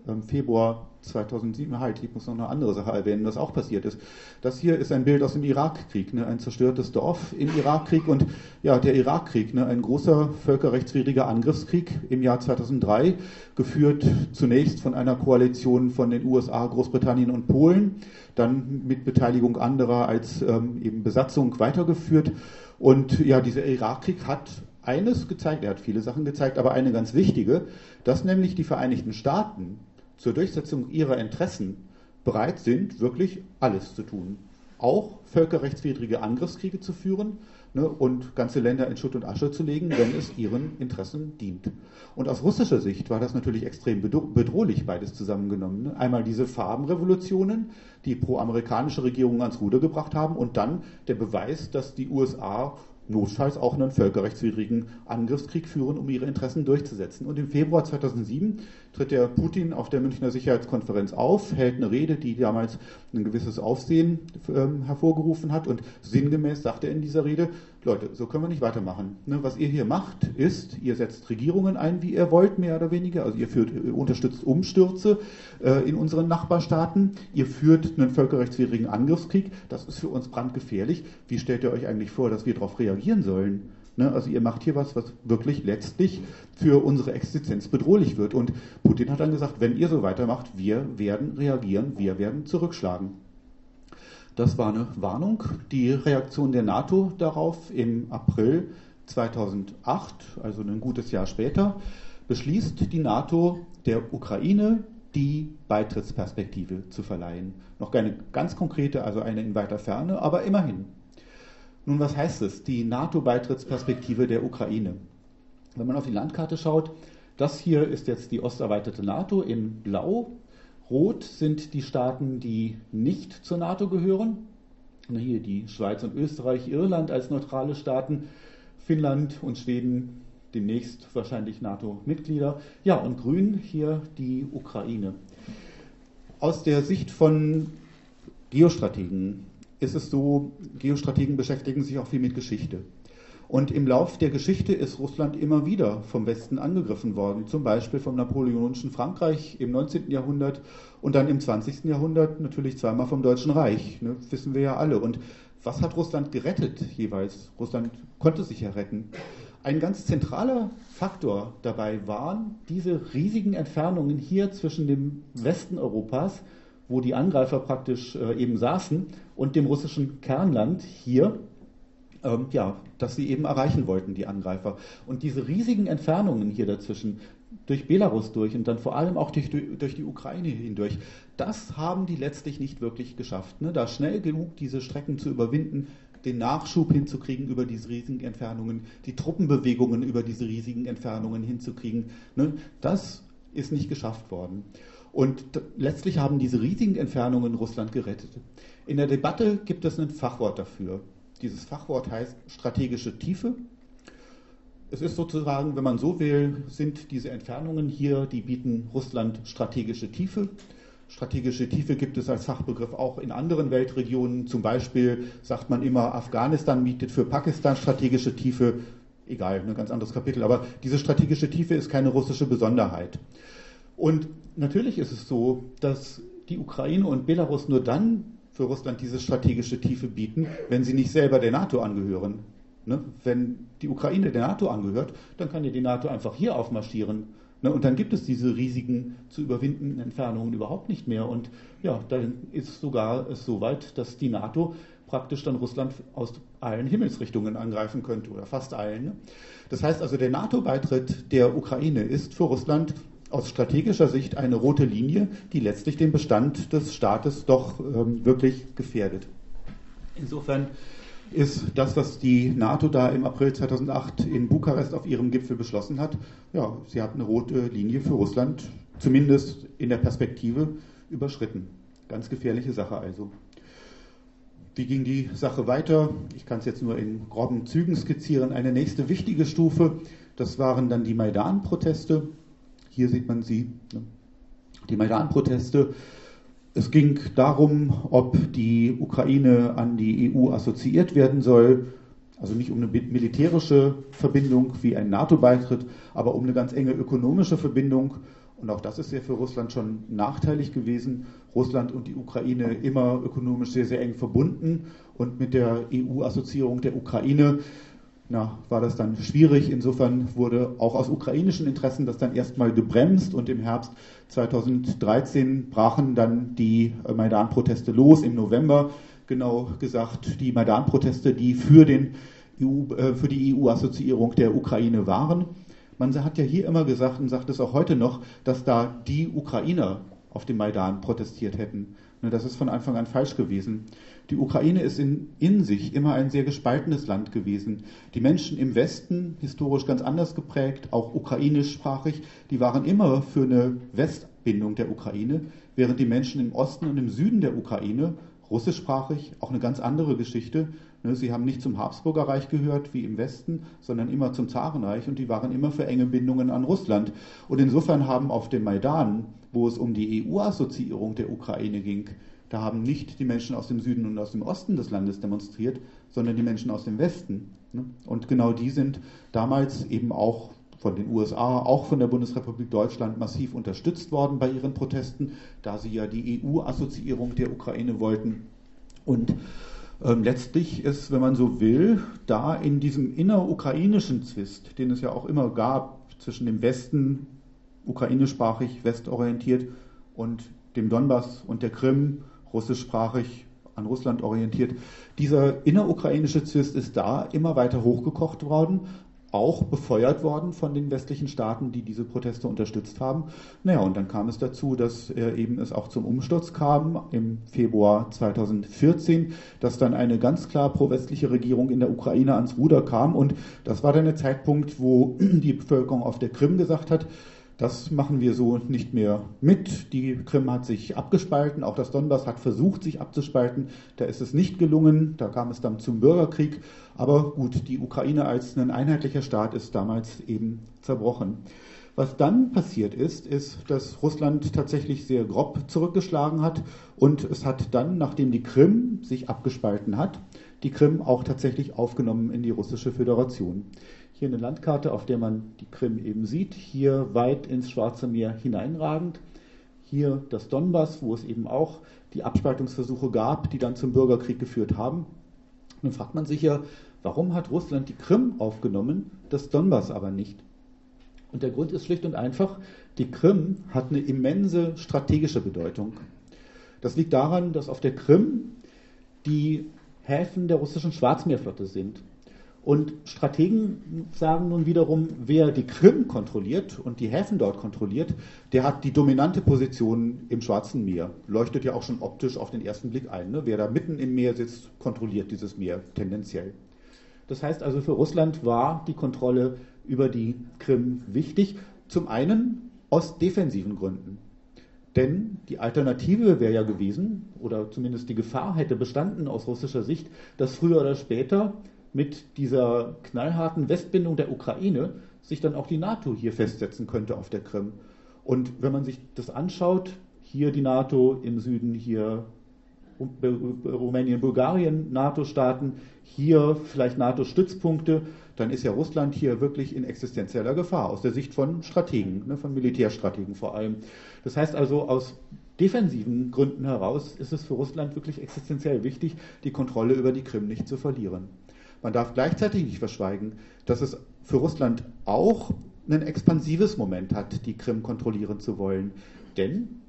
[SPEAKER 1] ähm, Februar 2007, halt, ich muss noch eine andere Sache erwähnen, was auch passiert ist. Das hier ist ein Bild aus dem Irakkrieg, ne, ein zerstörtes Dorf im Irakkrieg und ja, der Irakkrieg, ne, ein großer völkerrechtswidriger Angriffskrieg im Jahr 2003, geführt zunächst von einer Koalition von den USA, Großbritannien und Polen, dann mit Beteiligung anderer als ähm, eben Besatzung weitergeführt. Und ja, dieser Irakkrieg hat eines gezeigt, er hat viele Sachen gezeigt, aber eine ganz wichtige, dass nämlich die Vereinigten Staaten zur Durchsetzung ihrer Interessen bereit sind, wirklich alles zu tun. Auch völkerrechtswidrige Angriffskriege zu führen ne, und ganze Länder in Schutt und Asche zu legen, wenn es ihren Interessen dient. Und aus russischer Sicht war das natürlich extrem bedrohlich, beides zusammengenommen. Ne. Einmal diese Farbenrevolutionen, die pro-amerikanische Regierungen ans Ruder gebracht haben, und dann der Beweis, dass die USA notfalls auch einen völkerrechtswidrigen Angriffskrieg führen, um ihre Interessen durchzusetzen. Und im Februar 2007 tritt der Putin auf der Münchner Sicherheitskonferenz auf, hält eine Rede, die damals ein gewisses Aufsehen ähm, hervorgerufen hat. Und sinngemäß sagt er in dieser Rede, Leute, so können wir nicht weitermachen. Ne, was ihr hier macht, ist, ihr setzt Regierungen ein, wie ihr wollt, mehr oder weniger. Also ihr führt, ihr unterstützt Umstürze äh, in unseren Nachbarstaaten. Ihr führt einen völkerrechtswidrigen Angriffskrieg. Das ist für uns brandgefährlich. Wie stellt ihr euch eigentlich vor, dass wir darauf reagieren sollen? Ne, also ihr macht hier was, was wirklich letztlich für unsere Existenz bedrohlich wird. Und Putin hat dann gesagt, wenn ihr so weitermacht, wir werden reagieren, wir werden zurückschlagen. Das war eine Warnung. Die Reaktion der NATO darauf im April 2008, also ein gutes Jahr später, beschließt die NATO der Ukraine die Beitrittsperspektive zu verleihen. Noch keine ganz konkrete, also eine in weiter Ferne, aber immerhin. Nun, was heißt es, die NATO-Beitrittsperspektive der Ukraine? Wenn man auf die Landkarte schaut, das hier ist jetzt die osterweiterte NATO in Blau Rot sind die Staaten, die nicht zur NATO gehören. Hier die Schweiz und Österreich, Irland als neutrale Staaten, Finnland und Schweden demnächst wahrscheinlich NATO-Mitglieder. Ja, und grün hier die Ukraine. Aus der Sicht von Geostrategen ist es so, Geostrategen beschäftigen sich auch viel mit Geschichte. Und im Lauf der Geschichte ist Russland immer wieder vom Westen angegriffen worden, zum Beispiel vom napoleonischen Frankreich im 19. Jahrhundert und dann im 20. Jahrhundert natürlich zweimal vom Deutschen Reich, ne, wissen wir ja alle. Und was hat Russland gerettet jeweils? Russland konnte sich ja retten. Ein ganz zentraler Faktor dabei waren diese riesigen Entfernungen hier zwischen dem Westen Europas, wo die Angreifer praktisch äh, eben saßen, und dem russischen Kernland hier ähm, ja, das sie eben erreichen wollten, die Angreifer. Und diese riesigen Entfernungen hier dazwischen, durch Belarus durch und dann vor allem auch durch, durch die Ukraine hindurch, das haben die letztlich nicht wirklich geschafft. Ne? Da schnell genug diese Strecken zu überwinden, den Nachschub hinzukriegen über diese riesigen Entfernungen, die Truppenbewegungen über diese riesigen Entfernungen hinzukriegen, ne? das ist nicht geschafft worden. Und letztlich haben diese riesigen Entfernungen Russland gerettet. In der Debatte gibt es ein Fachwort dafür. Dieses Fachwort heißt strategische Tiefe. Es ist sozusagen, wenn man so will, sind diese Entfernungen hier, die bieten Russland strategische Tiefe. Strategische Tiefe gibt es als Fachbegriff auch in anderen Weltregionen. Zum Beispiel sagt man immer, Afghanistan bietet für Pakistan strategische Tiefe. Egal, ein ganz anderes Kapitel. Aber diese strategische Tiefe ist keine russische Besonderheit. Und natürlich ist es so, dass die Ukraine und Belarus nur dann für Russland diese strategische Tiefe bieten, wenn sie nicht selber der NATO angehören. Ne? Wenn die Ukraine der NATO angehört, dann kann ja die NATO einfach hier aufmarschieren. Ne? Und dann gibt es diese riesigen zu überwindenden Entfernungen überhaupt nicht mehr. Und ja, dann ist sogar es so weit, dass die NATO praktisch dann Russland aus allen Himmelsrichtungen angreifen könnte oder fast allen. Ne? Das heißt also, der NATO-Beitritt der Ukraine ist für Russland aus strategischer Sicht eine rote Linie, die letztlich den Bestand des Staates doch ähm, wirklich gefährdet. Insofern ist das, was die NATO da im April 2008 in Bukarest auf ihrem Gipfel beschlossen hat, ja, sie hat eine rote Linie für Russland, zumindest in der Perspektive, überschritten. Ganz gefährliche Sache also. Wie ging die Sache weiter? Ich kann es jetzt nur in groben Zügen skizzieren. Eine nächste wichtige Stufe, das waren dann die Maidan-Proteste. Hier sieht man sie, ne? die Maidan-Proteste. Es ging darum, ob die Ukraine an die EU assoziiert werden soll. Also nicht um eine militärische Verbindung wie ein NATO-Beitritt, aber um eine ganz enge ökonomische Verbindung. Und auch das ist ja für Russland schon nachteilig gewesen. Russland und die Ukraine immer ökonomisch sehr, sehr eng verbunden. Und mit der EU-Assoziierung der Ukraine na, war das dann schwierig. Insofern wurde auch aus ukrainischen Interessen das dann erstmal gebremst und im Herbst 2013 brachen dann die äh, Maidan-Proteste los. Im November, genau gesagt, die Maidan-Proteste, die für, den EU, äh, für die EU-Assoziierung der Ukraine waren. Man hat ja hier immer gesagt und sagt es auch heute noch, dass da die Ukrainer auf dem Maidan protestiert hätten. Das ist von Anfang an falsch gewesen. Die Ukraine ist in, in sich immer ein sehr gespaltenes Land gewesen. Die Menschen im Westen, historisch ganz anders geprägt, auch ukrainischsprachig, die waren immer für eine Westbindung der Ukraine, während die Menschen im Osten und im Süden der Ukraine, russischsprachig, auch eine ganz andere Geschichte. Ne, sie haben nicht zum Habsburger Reich gehört wie im Westen, sondern immer zum Zarenreich und die waren immer für enge Bindungen an Russland. Und insofern haben auf dem Maidan, wo es um die EU-Assoziierung der Ukraine ging, da haben nicht die Menschen aus dem Süden und aus dem Osten des Landes demonstriert, sondern die Menschen aus dem Westen. Ne? Und genau die sind damals eben auch von den USA, auch von der Bundesrepublik Deutschland massiv unterstützt worden bei ihren Protesten, da sie ja die EU-Assoziierung der Ukraine wollten. Und ähm, letztlich ist, wenn man so will, da in diesem innerukrainischen Zwist, den es ja auch immer gab zwischen dem Westen, ukrainischsprachig, westorientiert, und dem Donbass und der Krim russischsprachig an Russland orientiert. Dieser innerukrainische Zwist ist da immer weiter hochgekocht worden, auch befeuert worden von den westlichen Staaten, die diese Proteste unterstützt haben. Naja, und dann kam es dazu, dass äh, eben es auch zum Umsturz kam im Februar 2014, dass dann eine ganz klar pro-westliche Regierung in der Ukraine ans Ruder kam. Und das war dann der Zeitpunkt, wo die Bevölkerung auf der Krim gesagt hat, das machen wir so nicht mehr mit. Die Krim hat sich abgespalten, auch das Donbass hat versucht, sich abzuspalten. Da ist es nicht gelungen, da kam es dann zum Bürgerkrieg. Aber gut, die Ukraine als ein einheitlicher Staat ist damals eben zerbrochen. Was dann passiert ist, ist, dass Russland tatsächlich sehr grob zurückgeschlagen hat und es hat dann, nachdem die Krim sich abgespalten hat, die Krim auch tatsächlich aufgenommen in die russische Föderation. Hier eine Landkarte, auf der man die Krim eben sieht, hier weit ins Schwarze Meer hineinragend. Hier das Donbass, wo es eben auch die Abspaltungsversuche gab, die dann zum Bürgerkrieg geführt haben. Dann fragt man sich ja, warum hat Russland die Krim aufgenommen, das Donbass aber nicht? Und der Grund ist schlicht und einfach, die Krim hat eine immense strategische Bedeutung. Das liegt daran, dass auf der Krim die Häfen der russischen Schwarzmeerflotte sind. Und Strategen sagen nun wiederum, wer die Krim kontrolliert und die Häfen dort kontrolliert, der hat die dominante Position im Schwarzen Meer. Leuchtet ja auch schon optisch auf den ersten Blick ein. Ne? Wer da mitten im Meer sitzt, kontrolliert dieses Meer tendenziell. Das heißt also, für Russland war die Kontrolle über die Krim wichtig. Zum einen aus defensiven Gründen. Denn die Alternative wäre ja gewesen, oder zumindest die Gefahr hätte bestanden aus russischer Sicht, dass früher oder später mit dieser knallharten Westbindung der Ukraine sich dann auch die NATO hier festsetzen könnte auf der Krim. Und wenn man sich das anschaut, hier die NATO im Süden, hier Rumänien, Bulgarien, NATO-Staaten, hier vielleicht NATO-Stützpunkte, dann ist ja Russland hier wirklich in existenzieller Gefahr, aus der Sicht von Strategen, ne, von Militärstrategen vor allem. Das heißt also, aus defensiven Gründen heraus ist es für Russland wirklich existenziell wichtig, die Kontrolle über die Krim nicht zu verlieren. Man darf gleichzeitig nicht verschweigen, dass es für Russland auch ein expansives Moment hat, die Krim kontrollieren zu wollen. Denn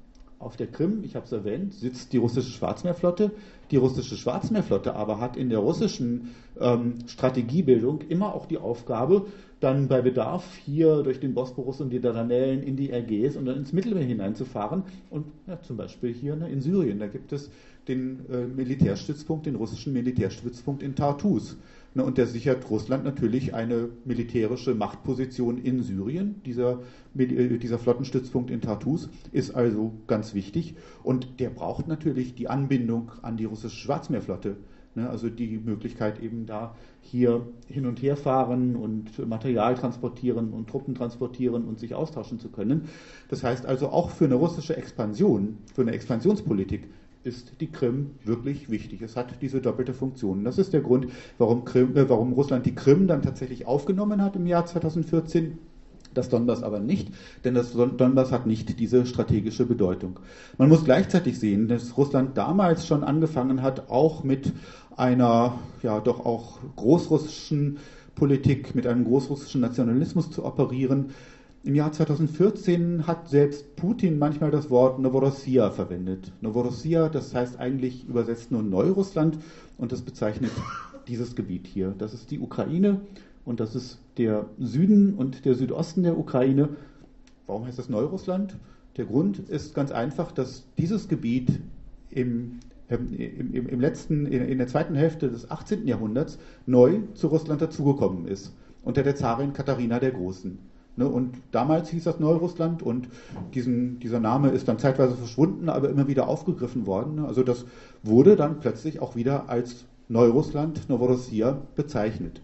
[SPEAKER 1] auf der Krim, ich habe es erwähnt, sitzt die russische Schwarzmeerflotte. Die russische Schwarzmeerflotte aber hat in der russischen ähm, Strategiebildung immer auch die Aufgabe, dann bei Bedarf hier durch den Bosporus und die Dardanellen in die Ägäis und dann ins Mittelmeer hineinzufahren. Und ja, zum Beispiel hier ne, in Syrien, da gibt es den äh, Militärstützpunkt, den russischen Militärstützpunkt in Tartus. Und der sichert Russland natürlich eine militärische Machtposition in Syrien. Dieser, äh, dieser Flottenstützpunkt in Tartus ist also ganz wichtig. Und der braucht natürlich die Anbindung an die russische Schwarzmeerflotte. Ne, also die Möglichkeit eben da hier hin und her fahren und Material transportieren und Truppen transportieren und sich austauschen zu können. Das heißt also auch für eine russische Expansion, für eine Expansionspolitik ist die Krim wirklich wichtig. Es hat diese doppelte Funktion. Das ist der Grund, warum, Krim, äh, warum Russland die Krim dann tatsächlich aufgenommen hat im Jahr 2014. Das Donbass aber nicht, denn das Donbass hat nicht diese strategische Bedeutung. Man muss gleichzeitig sehen, dass Russland damals schon angefangen hat, auch mit einer, ja, doch auch großrussischen Politik, mit einem großrussischen Nationalismus zu operieren, im Jahr 2014 hat selbst Putin manchmal das Wort Novorossiya verwendet. Novorossiya, das heißt eigentlich übersetzt nur Neurussland und das bezeichnet dieses Gebiet hier. Das ist die Ukraine und das ist der Süden und der Südosten der Ukraine. Warum heißt das Neurussland? Der Grund ist ganz einfach, dass dieses Gebiet im, ähm, im, im, letzten, in der zweiten Hälfte des 18. Jahrhunderts neu zu Russland dazugekommen ist, unter der Zarin Katharina der Großen. Ne, und damals hieß das Neurussland und diesen, dieser Name ist dann zeitweise verschwunden, aber immer wieder aufgegriffen worden. Ne. Also das wurde dann plötzlich auch wieder als Neurussland, Novorossiya bezeichnet.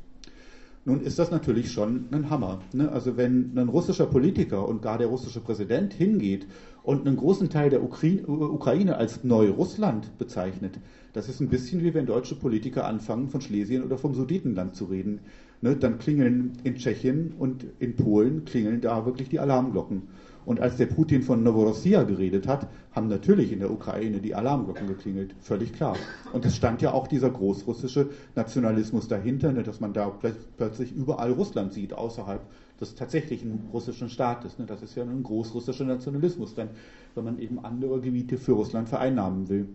[SPEAKER 1] Nun ist das natürlich schon ein Hammer. Ne? Also wenn ein russischer Politiker und gar der russische Präsident hingeht und einen großen Teil der Ukraine als Neurussland bezeichnet, das ist ein bisschen wie wenn deutsche Politiker anfangen, von Schlesien oder vom Sudetenland zu reden ne, dann klingeln in Tschechien und in Polen klingeln da wirklich die Alarmglocken. Und als der Putin von Novorossiya geredet hat, haben natürlich in der Ukraine die Alarmglocken geklingelt, völlig klar. Und es stand ja auch dieser großrussische Nationalismus dahinter, ne, dass man da plötzlich überall Russland sieht, außerhalb des tatsächlichen russischen Staates. Ne. Das ist ja ein großrussischer Nationalismus, dann, wenn man eben andere Gebiete für Russland vereinnahmen will.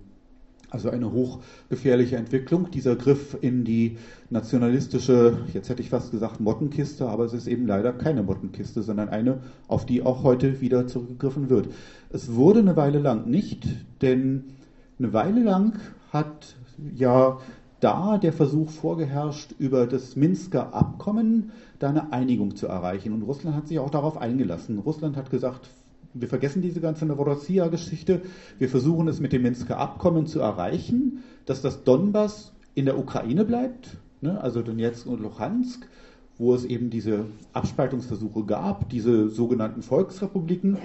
[SPEAKER 1] Also eine hochgefährliche Entwicklung, dieser Griff in die nationalistische, jetzt hätte ich fast gesagt Mottenkiste, aber es ist eben leider keine Mottenkiste, sondern eine, auf die auch heute wieder zurückgegriffen wird. Es wurde eine Weile lang nicht, denn eine Weile lang hat ja da der Versuch vorgeherrscht, über das Minsker Abkommen da eine Einigung zu erreichen. Und Russland hat sich auch darauf eingelassen. Russland hat gesagt, wir vergessen diese ganze Novorossiya-Geschichte. Wir versuchen es mit dem Minsker Abkommen zu erreichen, dass das Donbass in der Ukraine bleibt, ne? also Donetsk und Luhansk, wo es eben diese Abspaltungsversuche gab, diese sogenannten Volksrepubliken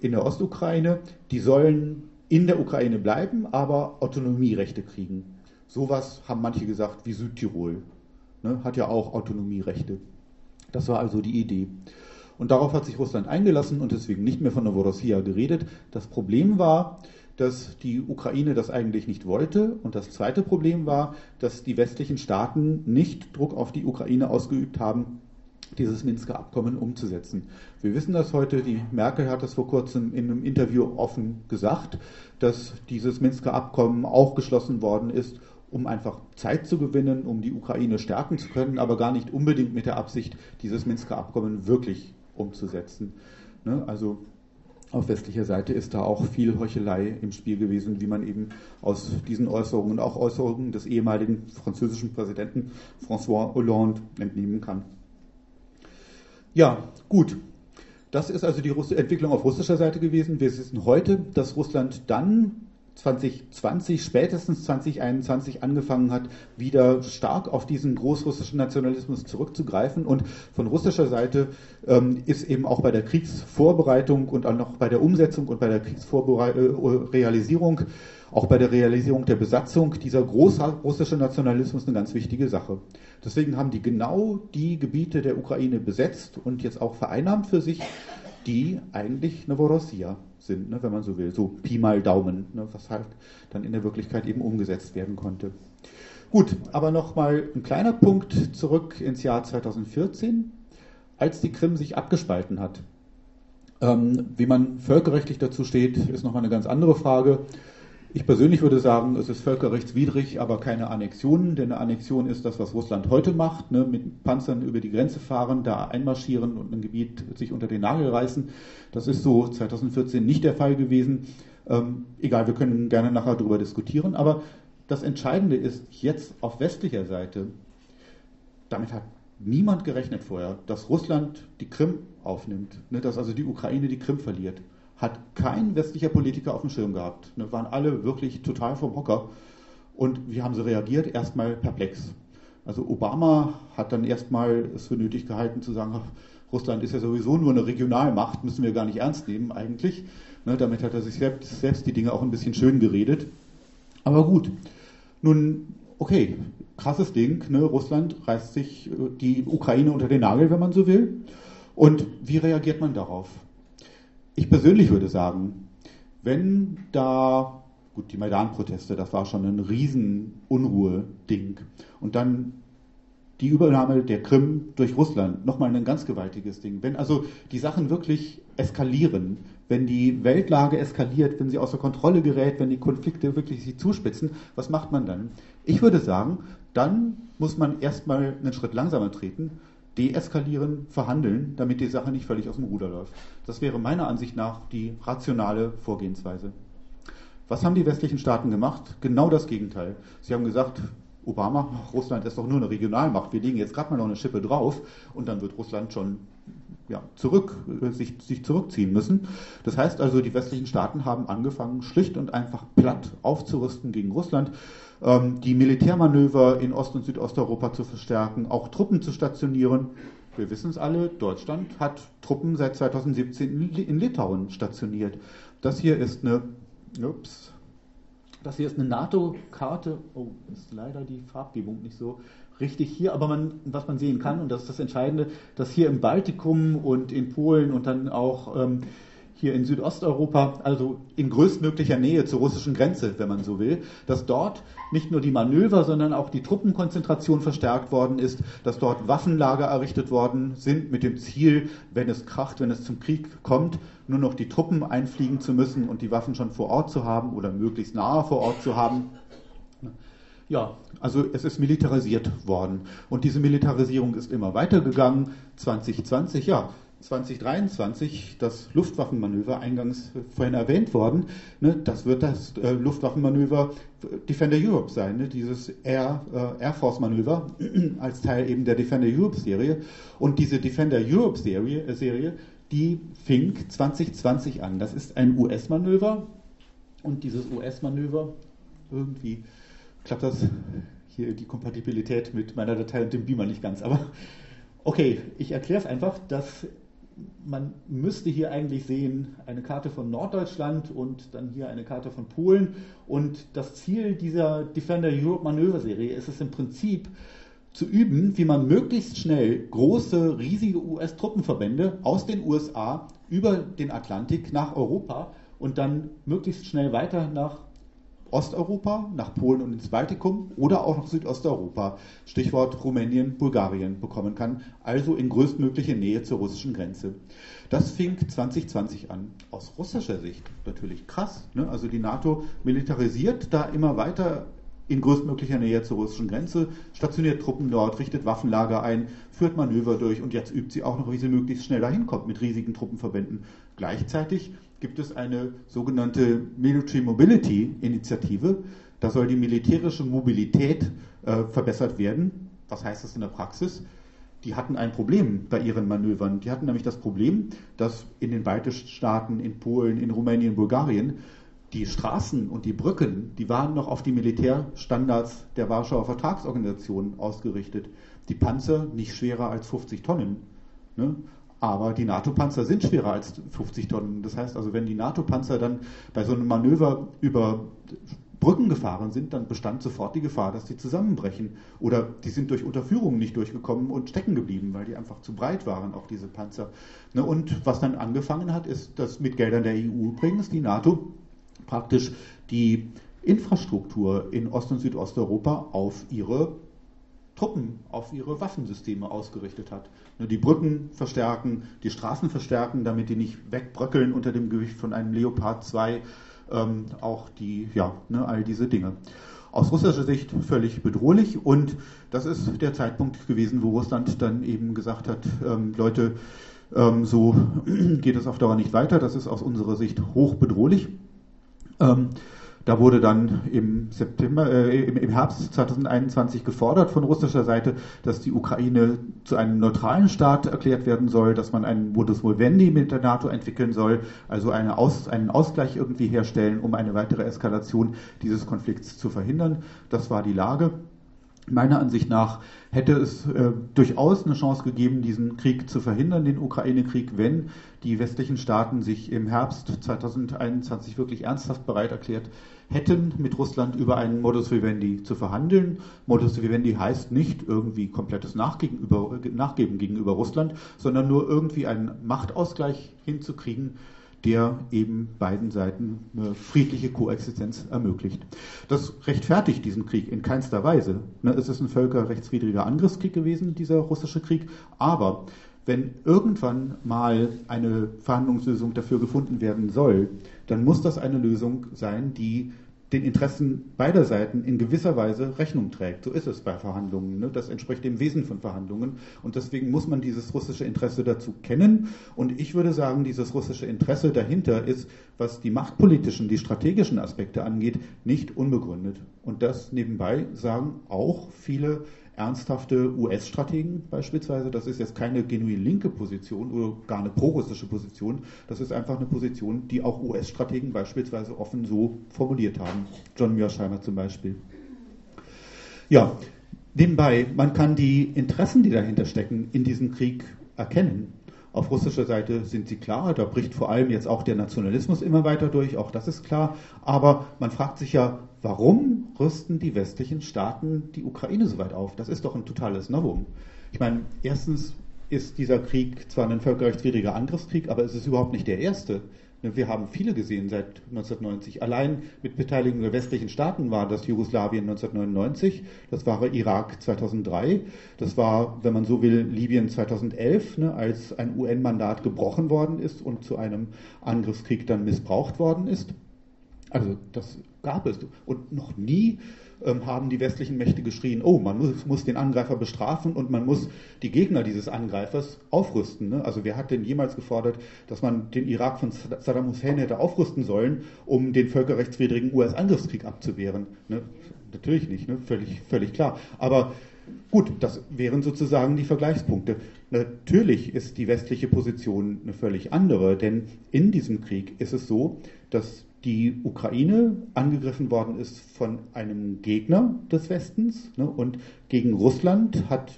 [SPEAKER 1] in der Ostukraine, die sollen in der Ukraine bleiben, aber Autonomierechte kriegen. Sowas haben manche gesagt wie Südtirol, ne? hat ja auch Autonomierechte. Das war also die Idee. Und darauf hat sich Russland eingelassen und deswegen nicht mehr von Novorossiya geredet. Das Problem war, dass die Ukraine das eigentlich nicht wollte. Und das zweite Problem war, dass die westlichen Staaten nicht Druck auf die Ukraine ausgeübt haben, dieses Minsker Abkommen umzusetzen. Wir wissen das heute, die Merkel hat das vor kurzem in einem Interview offen gesagt, dass dieses Minsker Abkommen auch geschlossen worden ist, um einfach Zeit zu gewinnen, um die Ukraine stärken zu können, aber gar nicht unbedingt mit der Absicht, dieses Minsker Abkommen wirklich umzusetzen. Ne? Also auf westlicher Seite ist da auch viel Heuchelei im Spiel gewesen, wie man eben aus diesen Äußerungen und auch Äußerungen des ehemaligen französischen Präsidenten François Hollande entnehmen kann. Ja, gut. Das ist also die Entwicklung auf russischer Seite gewesen. Wir wissen heute, dass Russland dann 2020, spätestens 2021 angefangen hat, wieder stark auf diesen großrussischen Nationalismus zurückzugreifen. Und von russischer Seite ähm, ist eben auch bei der Kriegsvorbereitung und auch noch bei der Umsetzung und bei der Kriegsrealisierung, äh, auch bei der Realisierung der Besatzung dieser großrussische Nationalismus eine ganz wichtige Sache. Deswegen haben die genau die Gebiete der Ukraine besetzt und jetzt auch vereinnahmt für sich, die eigentlich Novorossiya sind, ne, wenn man so will. So Pi mal Daumen, ne, was halt dann in der Wirklichkeit eben umgesetzt werden konnte. Gut, aber nochmal ein kleiner Punkt zurück ins Jahr 2014, als die Krim sich abgespalten hat. Ähm, wie man völkerrechtlich dazu steht, ist nochmal eine ganz andere Frage. Ich persönlich würde sagen, es ist völkerrechtswidrig, aber keine Annexion, denn eine Annexion ist das, was Russland heute macht, ne, mit Panzern über die Grenze fahren, da einmarschieren und ein Gebiet sich unter den Nagel reißen. Das ist so 2014 nicht der Fall gewesen. Ähm, egal, wir können gerne nachher darüber diskutieren, aber das Entscheidende ist jetzt auf westlicher Seite, damit hat niemand gerechnet vorher, dass Russland die Krim aufnimmt, ne, dass also die Ukraine die Krim verliert hat kein westlicher Politiker auf dem Schirm gehabt. Ne, waren alle wirklich total vom Hocker. Und wie haben sie reagiert? Erstmal perplex. Also Obama hat dann erstmal es für nötig gehalten zu sagen, Russland ist ja sowieso nur eine Regionalmacht, müssen wir gar nicht ernst nehmen eigentlich. Ne, damit hat er sich selbst, selbst die Dinge auch ein bisschen schön geredet. Aber gut, nun, okay, krasses Ding, ne? Russland reißt sich äh, die Ukraine unter den Nagel, wenn man so will. Und wie reagiert man darauf? Ich persönlich würde sagen, wenn da, gut, die Maidan-Proteste, das war schon ein riesen Unruhe-Ding. Und dann die Übernahme der Krim durch Russland, nochmal ein ganz gewaltiges Ding. Wenn also die Sachen wirklich eskalieren, wenn die Weltlage eskaliert, wenn sie außer Kontrolle gerät, wenn die Konflikte wirklich sich zuspitzen, was macht man dann? Ich würde sagen, dann muss man erstmal einen Schritt langsamer treten, deeskalieren, verhandeln, damit die Sache nicht völlig aus dem Ruder läuft. Das wäre meiner Ansicht nach die rationale Vorgehensweise. Was haben die westlichen Staaten gemacht? Genau das Gegenteil. Sie haben gesagt, Obama, Russland ist doch nur eine Regionalmacht, wir legen jetzt gerade mal noch eine Schippe drauf und dann wird Russland schon ja, zurück, äh, sich, sich zurückziehen müssen. Das heißt also, die westlichen Staaten haben angefangen, schlicht und einfach platt aufzurüsten gegen Russland, ähm, die Militärmanöver in Ost- und Südosteuropa zu verstärken, auch Truppen zu stationieren. Wir wissen es alle, Deutschland hat Truppen seit 2017 in Litauen stationiert. Das hier ist eine, ups, das hier ist eine NATO-Karte. Oh, ist leider die Farbgebung nicht so richtig hier, aber man, was man sehen kann, und das ist das Entscheidende, dass hier im Baltikum und in Polen und dann auch ähm, hier in Südosteuropa, also in größtmöglicher Nähe zur russischen Grenze, wenn man so will, dass dort nicht nur die Manöver, sondern auch die Truppenkonzentration verstärkt worden ist, dass dort Waffenlager errichtet worden sind mit dem Ziel, wenn es kracht, wenn es zum Krieg kommt, nur noch die Truppen einfliegen zu müssen und die Waffen schon vor Ort zu haben oder möglichst nahe vor Ort zu haben. Ja, also es ist militarisiert worden. Und diese Militarisierung ist immer weitergegangen. 2020, ja, 2023 das Luftwaffenmanöver, eingangs vorhin erwähnt worden, ne, das wird das äh, Luftwaffenmanöver Defender Europe sein, ne, dieses Air, äh, Air Force Manöver als Teil eben der Defender Europe Serie. Und diese Defender Europe Serie, äh, Serie die fing 2020 an. Das ist ein US-Manöver und dieses US-Manöver irgendwie klappt das hier die Kompatibilität mit meiner Datei und dem Beamer nicht ganz. Aber okay, ich erkläre es einfach, dass man müsste hier eigentlich sehen eine Karte von Norddeutschland und dann hier eine Karte von Polen. Und das Ziel dieser Defender Europe Manöverserie ist es im Prinzip zu üben, wie man möglichst schnell große, riesige US-Truppenverbände aus den USA über den Atlantik nach Europa und dann möglichst schnell weiter nach Osteuropa, nach Polen und ins Baltikum oder auch nach Südosteuropa, Stichwort Rumänien, Bulgarien, bekommen kann, also in größtmögliche Nähe zur russischen Grenze. Das fing 2020 an. Aus russischer Sicht natürlich krass. Ne? Also die NATO militarisiert da immer weiter in größtmöglicher Nähe zur russischen Grenze, stationiert Truppen dort, richtet Waffenlager ein, führt Manöver durch und jetzt übt sie auch noch, wie sie möglichst schnell dahin kommt mit riesigen Truppenverbänden. Gleichzeitig gibt es eine sogenannte Military Mobility Initiative. Da soll die militärische Mobilität äh, verbessert werden. Was heißt das in der Praxis? Die hatten ein Problem bei ihren Manövern. Die hatten nämlich das Problem, dass in den baltischen Staaten, in Polen, in Rumänien, Bulgarien die Straßen und die Brücken, die waren noch auf die Militärstandards der Warschauer Vertragsorganisation ausgerichtet. Die Panzer nicht schwerer als 50 Tonnen. Ne? Aber die NATO-Panzer sind schwerer als 50 Tonnen. Das heißt also, wenn die NATO-Panzer dann bei so einem Manöver über Brücken gefahren sind, dann bestand sofort die Gefahr, dass die zusammenbrechen. Oder die sind durch Unterführungen nicht durchgekommen und stecken geblieben, weil die einfach zu breit waren, auch diese Panzer. Ne? Und was dann angefangen hat, ist, dass mit Geldern der EU übrigens die NATO praktisch die Infrastruktur in Ost- und Südosteuropa auf ihre Truppen, auf ihre Waffensysteme ausgerichtet hat. Die Brücken verstärken, die Straßen verstärken, damit die nicht wegbröckeln unter dem Gewicht von einem Leopard 2, ähm, auch die, ja, ne, all diese Dinge. Aus russischer Sicht völlig bedrohlich und das ist der Zeitpunkt gewesen, wo Russland dann eben gesagt hat, ähm, Leute, ähm, so geht es auf Dauer nicht weiter, das ist aus unserer Sicht hoch bedrohlich. Ähm, da wurde dann im September, äh, im, Herbst 2021 gefordert von russischer Seite, dass die Ukraine zu einem neutralen Staat erklärt werden soll, dass man Modus Vivendi mit der NATO entwickeln soll, also eine Aus, einen Ausgleich irgendwie herstellen, um eine weitere Eskalation dieses Konflikts zu verhindern. Das war die Lage. Meiner Ansicht nach hätte es äh, durchaus eine Chance gegeben, diesen Krieg zu verhindern, den Ukraine-Krieg, wenn die westlichen Staaten sich im Herbst 2021 wirklich ernsthaft bereit erklärt hätten, mit Russland über einen Modus Vivendi zu verhandeln. Modus Vivendi heißt nicht irgendwie komplettes Nachgeben gegenüber Russland, sondern nur irgendwie einen Machtausgleich hinzukriegen, der eben beiden Seiten eine friedliche Koexistenz ermöglicht. Das rechtfertigt diesen Krieg in keinster Weise. Ne, es ist ein völkerrechtswidriger Angriffskrieg gewesen, dieser russische Krieg, aber wenn irgendwann mal eine Verhandlungslösung dafür gefunden werden soll, dann muss das eine Lösung sein, die den Interessen beider Seiten in gewisser Weise Rechnung trägt. So ist es bei Verhandlungen. Ne? Das entspricht dem Wesen von Verhandlungen. Und deswegen muss man dieses russische Interesse dazu kennen. Und ich würde sagen, dieses russische Interesse dahinter ist, was die machtpolitischen, die strategischen Aspekte angeht, nicht unbegründet. Und das nebenbei sagen auch viele ernsthafte US-Strategen beispielsweise. Das ist jetzt keine genuin linke Position oder gar eine prorussische Position. Das ist einfach eine Position, die auch US-Strategen beispielsweise offen so formuliert haben. John Mearsheimer zum Beispiel. Ja, nebenbei, man kann die Interessen, die dahinter stecken, in diesem Krieg erkennen. Auf russischer Seite sind sie klar, da bricht vor allem jetzt auch der Nationalismus immer weiter durch, auch das ist klar. Aber man fragt sich ja, warum rüsten die westlichen Staaten die Ukraine so weit auf? Das ist doch ein totales Novum. Ich meine, erstens ist dieser Krieg zwar ein völkerrechtswidriger Angriffskrieg, aber es ist überhaupt nicht der erste. Wir haben viele gesehen seit 1990. Allein mit Beteiligung der westlichen Staaten war das Jugoslawien 1999, das war Irak 2003, das war, wenn man so will, Libyen 2011, ne, als ein UN-Mandat gebrochen worden ist und zu einem Angriffskrieg dann missbraucht worden ist. Also das gab es. Und noch nie ähm, haben die westlichen Mächte geschrien, oh, man muss, muss, den Angreifer bestrafen und man muss die Gegner dieses Angreifers aufrüsten. Ne? Also wer hat denn jemals gefordert, dass man den Irak von Saddam Hussein hätte aufrüsten sollen, um den völkerrechtswidrigen US-Angriffskrieg abzuwehren? Ne? Natürlich nicht, ne? völlig, völlig klar. Aber Gut, das wären sozusagen die Vergleichspunkte. Natürlich ist die westliche Position eine völlig andere, denn in diesem Krieg ist es so, dass die Ukraine angegriffen worden ist von einem Gegner des Westens ne, und gegen Russland hat,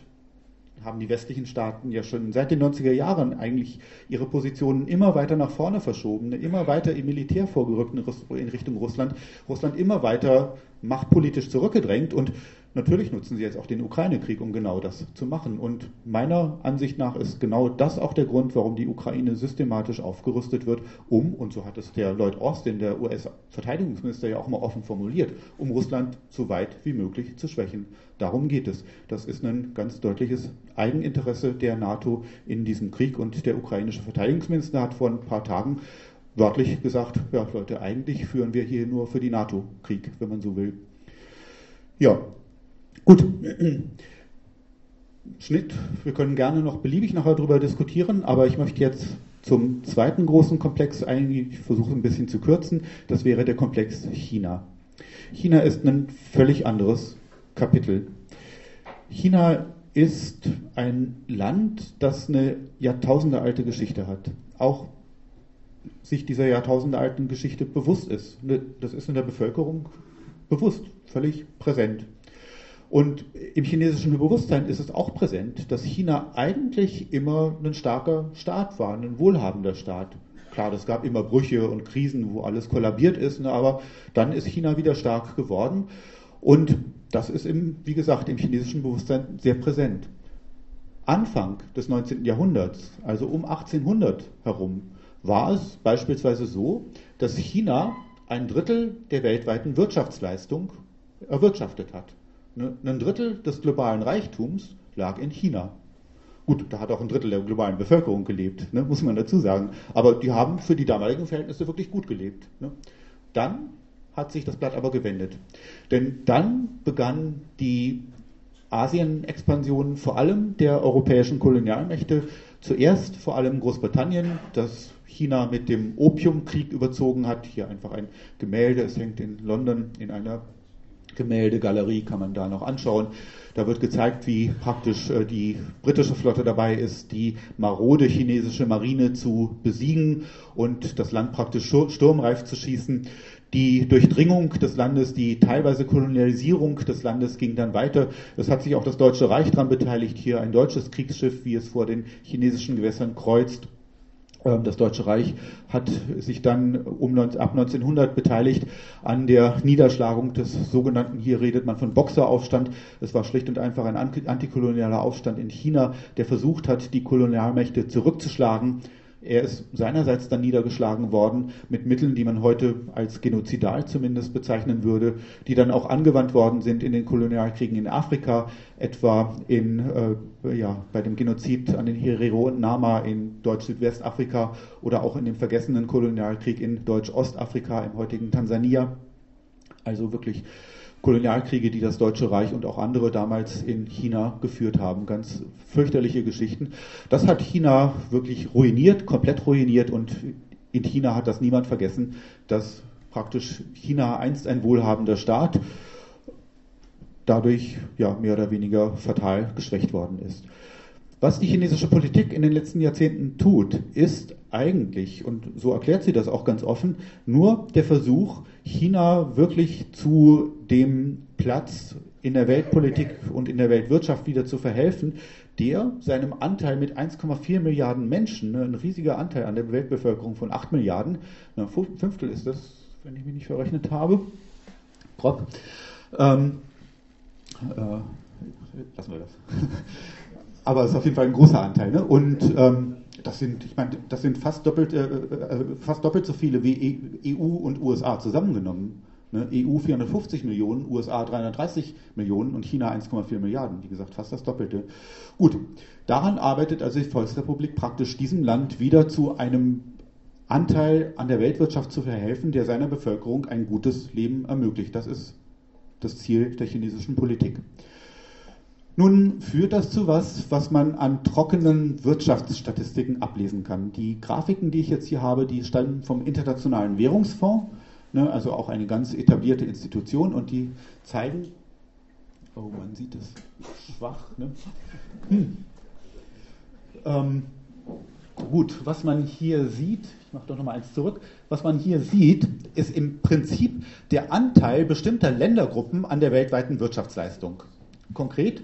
[SPEAKER 1] haben die westlichen Staaten ja schon seit den 90er Jahren eigentlich ihre Positionen immer weiter nach vorne verschoben, ne, immer weiter im Militär vorgerückt in Richtung Russland, Russland immer weiter machtpolitisch zurückgedrängt und Natürlich nutzen sie jetzt auch den Ukraine-Krieg, um genau das zu machen. Und meiner Ansicht nach ist genau das auch der Grund, warum die Ukraine systematisch aufgerüstet wird, um, und so hat es der Lloyd Austin, der US-Verteidigungsminister, ja auch mal offen formuliert, um Russland so weit wie möglich zu schwächen. Darum geht es. Das ist ein ganz deutliches Eigeninteresse der NATO in diesem Krieg. Und der ukrainische Verteidigungsminister hat vor ein paar Tagen wörtlich gesagt, ja Leute, eigentlich führen wir hier nur für die NATO Krieg, wenn man so will. Ja, gut. Schnitt, wir können gerne noch beliebig nachher darüber diskutieren, aber ich möchte jetzt zum zweiten großen Komplex eingehen. Ich versuche ein bisschen zu kürzen. Das wäre der Komplex China. China ist ein völlig anderes Kapitel. China ist ein Land, das eine jahrtausendealte Geschichte hat. Auch sich dieser jahrtausendealten Geschichte bewusst ist. Das ist in der Bevölkerung bewusst, völlig präsent. Und im chinesischen Bewusstsein ist es auch präsent, dass China eigentlich immer ein starker Staat war, ein wohlhabender Staat. Klar, es gab immer Brüche und Krisen, wo alles kollabiert ist, ne, aber dann ist China wieder stark geworden. Und das ist, im, wie gesagt, im chinesischen Bewusstsein sehr präsent. Anfang des 19. Jahrhunderts, also um 1800 herum, war es beispielsweise so, dass China ein Drittel der weltweiten Wirtschaftsleistung erwirtschaftet hat. Ne, ein Drittel des globalen Reichtums lag in China. Gut, da hat auch ein Drittel der globalen Bevölkerung gelebt, ne, muss man dazu sagen. Aber die haben für die damaligen Verhältnisse wirklich gut gelebt. Ne. Dann hat sich das Blatt aber gewendet. Denn dann begann die Asien-Expansion vor allem der europäischen Kolonialmächte. Zuerst vor allem Großbritannien, das China mit dem Opiumkrieg überzogen hat. Hier einfach ein Gemälde, es hängt in London in einer Gemäldegalerie kann man da noch anschauen. Da wird gezeigt, wie praktisch äh, die britische Flotte dabei ist, die marode chinesische Marine zu besiegen und das Land praktisch sturmreif zu schießen. Die Durchdringung des Landes, die teilweise Kolonialisierung des Landes ging dann weiter. Es hat sich auch das Deutsche Reich daran beteiligt, hier ein deutsches Kriegsschiff, wie es vor den chinesischen Gewässern kreuzt, das Deutsche Reich hat sich dann um, ab 1900 beteiligt an der Niederschlagung des sogenannten, hier redet man von Boxeraufstand. Es war schlicht und einfach ein antikolonialer Aufstand in China, der versucht hat, die Kolonialmächte zurückzuschlagen. Er ist seinerseits dann niedergeschlagen worden mit Mitteln, die man heute als genozidal zumindest bezeichnen würde, die dann auch angewandt worden sind in den Kolonialkriegen in Afrika, etwa in, äh, ja, bei dem Genozid an den Herero und Nama in Deutsch-Südwestafrika oder auch in dem vergessenen Kolonialkrieg in Deutsch-Ostafrika im heutigen Tansania. Also wirklich Kolonialkriege, die das Deutsche Reich und auch andere damals in China geführt haben. Ganz fürchterliche Geschichten. Das hat China wirklich ruiniert, komplett ruiniert und in China hat das niemand vergessen, dass praktisch China einst ein wohlhabender Staat dadurch ja mehr oder weniger fatal geschwächt worden ist. Was die chinesische Politik in den letzten Jahrzehnten tut, ist eigentlich, und so erklärt sie das auch ganz offen, nur der Versuch, China wirklich zu dem Platz in der Weltpolitik und in der Weltwirtschaft wieder zu verhelfen, der seinem Anteil mit 1,4 Milliarden Menschen, ne, ein riesiger Anteil an der Weltbevölkerung von 8 Milliarden, ein Fünftel ist das, wenn ich mich nicht verrechnet habe, Prop, ähm, äh, lassen wir das. aber es ist auf jeden Fall ein großer Anteil. Ne? Und ähm, das sind, ich meine, das sind fast doppelt, äh, äh, fast doppelt so viele wie EU und USA zusammengenommen. Ne? EU 450 Millionen, USA 330 Millionen und China 1,4 Milliarden. Wie gesagt, fast das Doppelte. Gut, daran arbeitet also die Volksrepublik praktisch diesem Land wieder zu einem Anteil an der Weltwirtschaft zu verhelfen, der seiner Bevölkerung ein gutes Leben ermöglicht. Das ist das Ziel der chinesischen Politik. Nun führt das zu was, was man an trockenen Wirtschaftsstatistiken ablesen kann. Die Grafiken, die ich jetzt hier habe, die stammen vom Internationalen Währungsfonds, ne, also auch eine ganz etablierte Institution, und die zeigen, oh, man sieht es schwach, ne? Hm. Ähm, gut, was man hier sieht, ich mache doch nochmal eins zurück, was man hier sieht, ist im Prinzip der Anteil bestimmter Ländergruppen an der weltweiten Wirtschaftsleistung. Konkret,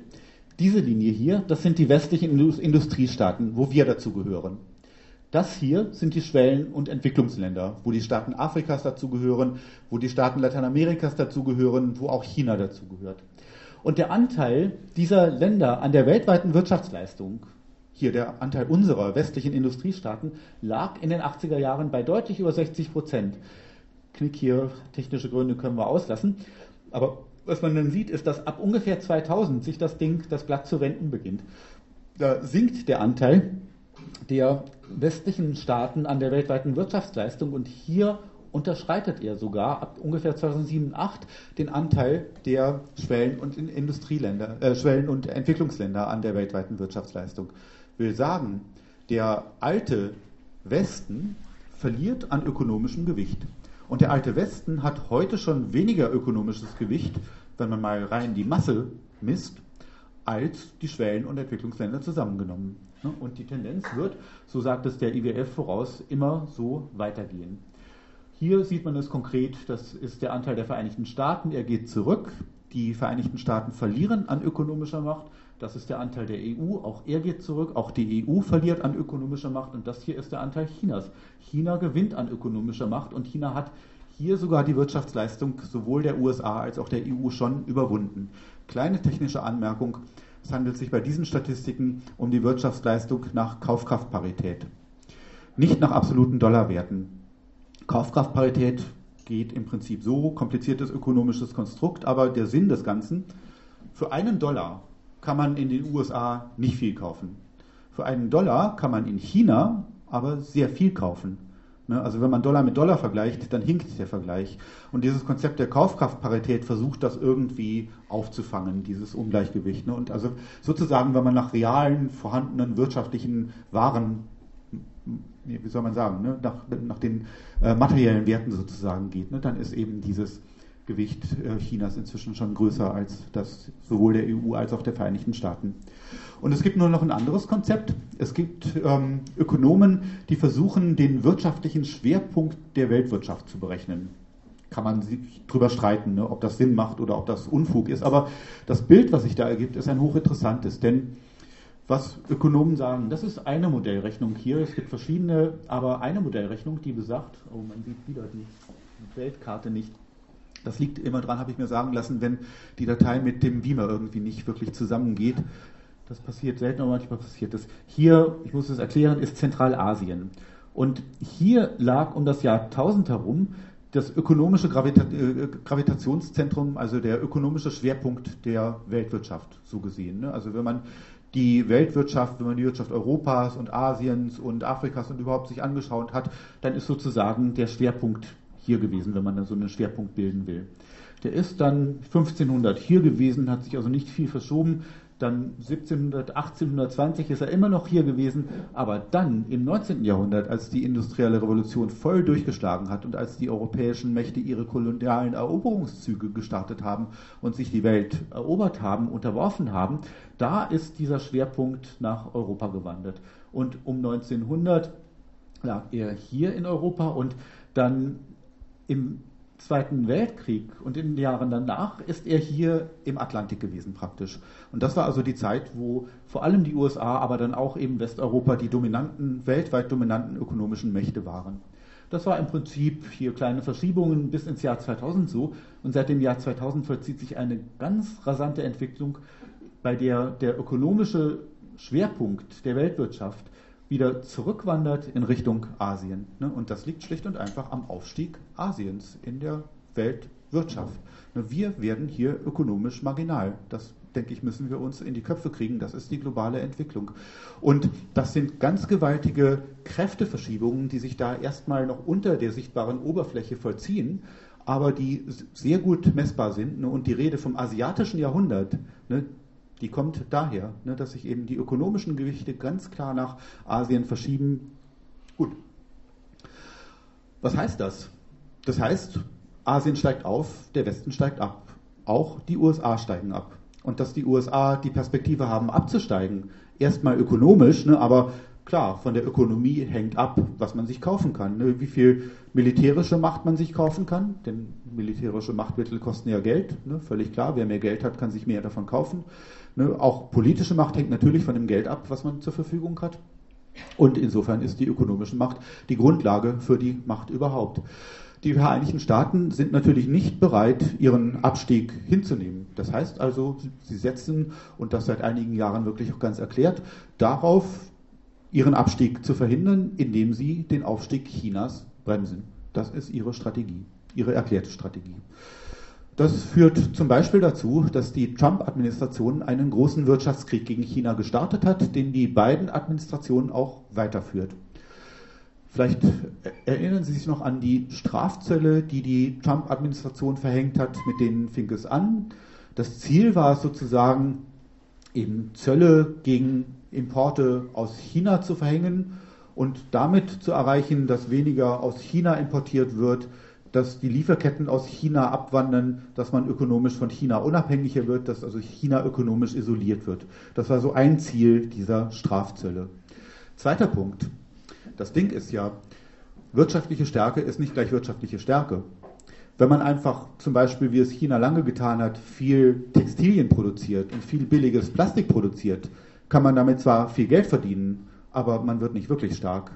[SPEAKER 1] diese Linie hier, das sind die westlichen Industriestaaten, wo wir dazugehören. Das hier sind die Schwellen- und Entwicklungsländer, wo die Staaten Afrikas dazugehören, wo die Staaten Lateinamerikas dazugehören, wo auch China dazugehört. Und der Anteil dieser Länder an der weltweiten Wirtschaftsleistung, hier der Anteil unserer westlichen Industriestaaten, lag in den 80er Jahren bei deutlich über 60 Prozent. Knick hier, technische Gründe können wir auslassen. Aber was man dann sieht, ist, dass ab ungefähr 2000 sich das Ding, das Blatt zu wenden beginnt. Da sinkt der Anteil der westlichen Staaten an der weltweiten Wirtschaftsleistung und hier unterschreitet er sogar ab ungefähr 2007, 2008 den Anteil der Schwellen- und Industrieländer, äh, Schwellen- und Entwicklungsländer an der weltweiten Wirtschaftsleistung. Will sagen, der alte Westen verliert an ökonomischem Gewicht. Und der alte Westen hat heute schon weniger ökonomisches Gewicht, wenn man mal rein die Masse misst, als die Schwellen- und Entwicklungsländer zusammengenommen. Ne? Und die Tendenz wird, so sagt es der IWF voraus, immer so weitergehen. Hier sieht man es konkret, das ist der Anteil der Vereinigten Staaten, er geht zurück. Die Vereinigten Staaten verlieren an ökonomischer Macht. Das ist der Anteil der EU, auch er geht zurück. Auch die EU verliert an ökonomischer Macht und das hier ist der Anteil Chinas. China gewinnt an ökonomischer Macht und China hat hier sogar die Wirtschaftsleistung sowohl der USA als auch der EU schon überwunden. Kleine technische Anmerkung. Es handelt sich bei diesen Statistiken um die Wirtschaftsleistung nach Kaufkraftparität, nicht nach absoluten Dollarwerten. Kaufkraftparität geht im Prinzip so, kompliziertes ökonomisches Konstrukt, aber der Sinn des Ganzen, für einen Dollar kann man in den USA nicht viel kaufen. Für einen Dollar kann man in China aber sehr viel kaufen. Ne? Also wenn man Dollar mit Dollar vergleicht, dann hinkt der Vergleich. Und dieses Konzept der Kaufkraftparität versucht das irgendwie aufzufangen, dieses Ungleichgewicht. Ne? Und also sozusagen, wenn man nach realen, vorhandenen wirtschaftlichen Waren, wie soll man sagen, ne? nach, nach den äh, materiellen Werten sozusagen geht, dann ist eben dieses Gewicht äh, Chinas inzwischen schon größer als das sowohl der EU als auch der Vereinigten Staaten. Und es gibt nur noch ein anderes Konzept. Es gibt ähm, Ökonomen, die versuchen, den wirtschaftlichen Schwerpunkt der Weltwirtschaft zu berechnen. Kann man sich drüber streiten, ne, ob das Sinn macht oder ob das Unfug ist. Aber das Bild, was sich da ergibt, ist ein hochinteressantes. Denn was Ökonomen sagen, das ist eine Modellrechnung hier. Es gibt verschiedene, aber eine Modellrechnung, die besagt, oh, man sieht wieder die Weltkarte nicht. Das liegt immer dran, habe ich mir sagen lassen, wenn die Datei mit dem Beamer irgendwie nicht wirklich zusammengeht. Das passiert selten, aber manchmal passiert das. Hier, ich muss es erklären, ist Zentralasien. Und hier lag um das Jahr 1000 herum das ökonomische Gravita äh, Gravitationszentrum, also der ökonomische Schwerpunkt der Weltwirtschaft, so gesehen. Ne? Also wenn man die Weltwirtschaft, wenn man die Wirtschaft Europas und Asiens und Afrikas und überhaupt sich angeschaut hat, dann ist sozusagen der Schwerpunkt hier gewesen, wenn man so einen Schwerpunkt bilden will. Der ist dann 1500 hier gewesen, hat sich also nicht viel verschoben. Dann 1700, 1820 ist er immer noch hier gewesen. Aber dann im 19. Jahrhundert, als die industrielle Revolution voll durchgeschlagen hat und als die europäischen Mächte ihre kolonialen Eroberungszüge gestartet haben und sich die Welt erobert haben, unterworfen haben, da ist dieser Schwerpunkt nach Europa gewandert. Und um 1900 lag er hier in Europa und dann im Zweiten Weltkrieg und in den Jahren danach ist er hier im Atlantik gewesen praktisch. Und das war also die Zeit, wo vor allem die USA, aber dann auch eben Westeuropa die dominanten, weltweit dominanten ökonomischen Mächte waren. Das war im Prinzip hier kleine Verschiebungen bis ins Jahr 2000 so. Und seit dem Jahr 2000 vollzieht sich eine ganz rasante Entwicklung, bei der der ökonomische Schwerpunkt der Weltwirtschaft wieder zurückwandert in Richtung Asien. Ne? Und das liegt schlicht und einfach am Aufstieg Asiens in der Weltwirtschaft. Ne? Wir werden hier ökonomisch marginal. Das denke ich, müssen wir uns in die Köpfe kriegen. Das ist die globale Entwicklung. Und das sind ganz gewaltige Kräfteverschiebungen, die sich da erstmal noch unter der sichtbaren Oberfläche vollziehen, aber die sehr gut messbar sind. Ne? Und die Rede vom asiatischen Jahrhundert, ne? Die kommt daher, ne, dass sich eben die ökonomischen Gewichte ganz klar nach Asien verschieben. Gut. Was heißt das? Das heißt, Asien steigt auf, der Westen steigt ab. Auch die USA steigen ab. Und dass die USA die Perspektive haben, abzusteigen, erstmal ökonomisch, ne, aber klar, von der Ökonomie hängt ab, was man sich kaufen kann. Ne, wie viel militärische Macht man sich kaufen kann, denn militärische Machtmittel kosten ja Geld, ne, völlig klar. Wer mehr Geld hat, kann sich mehr davon kaufen. Ne, auch politische Macht hängt natürlich von dem Geld ab, was man zur Verfügung hat. Und insofern ist die ökonomische Macht die Grundlage für die Macht überhaupt. Die Vereinigten Staaten sind natürlich nicht bereit, ihren Abstieg hinzunehmen. Das heißt also, sie setzen, und das seit einigen Jahren wirklich auch ganz erklärt, darauf, ihren Abstieg zu verhindern, indem sie den Aufstieg Chinas bremsen. Das ist ihre Strategie, ihre erklärte Strategie. Das führt zum Beispiel dazu, dass die Trump-Administration einen großen Wirtschaftskrieg gegen China gestartet hat, den die beiden Administrationen auch weiterführt. Vielleicht erinnern Sie sich noch an die Strafzölle, die die Trump-Administration verhängt hat, mit denen fing es an. Das Ziel war es sozusagen, eben Zölle gegen Importe aus China zu verhängen und damit zu erreichen, dass weniger aus China importiert wird, dass die Lieferketten aus China abwandern, dass man ökonomisch von China unabhängiger wird, dass also China ökonomisch isoliert wird. Das war so ein Ziel dieser Strafzölle. Zweiter Punkt. Das Ding ist ja, wirtschaftliche Stärke ist nicht gleich wirtschaftliche Stärke. Wenn man einfach zum Beispiel, wie es China lange getan hat, viel Textilien produziert und viel billiges Plastik produziert, kann man damit zwar viel Geld verdienen, aber man wird nicht wirklich stark.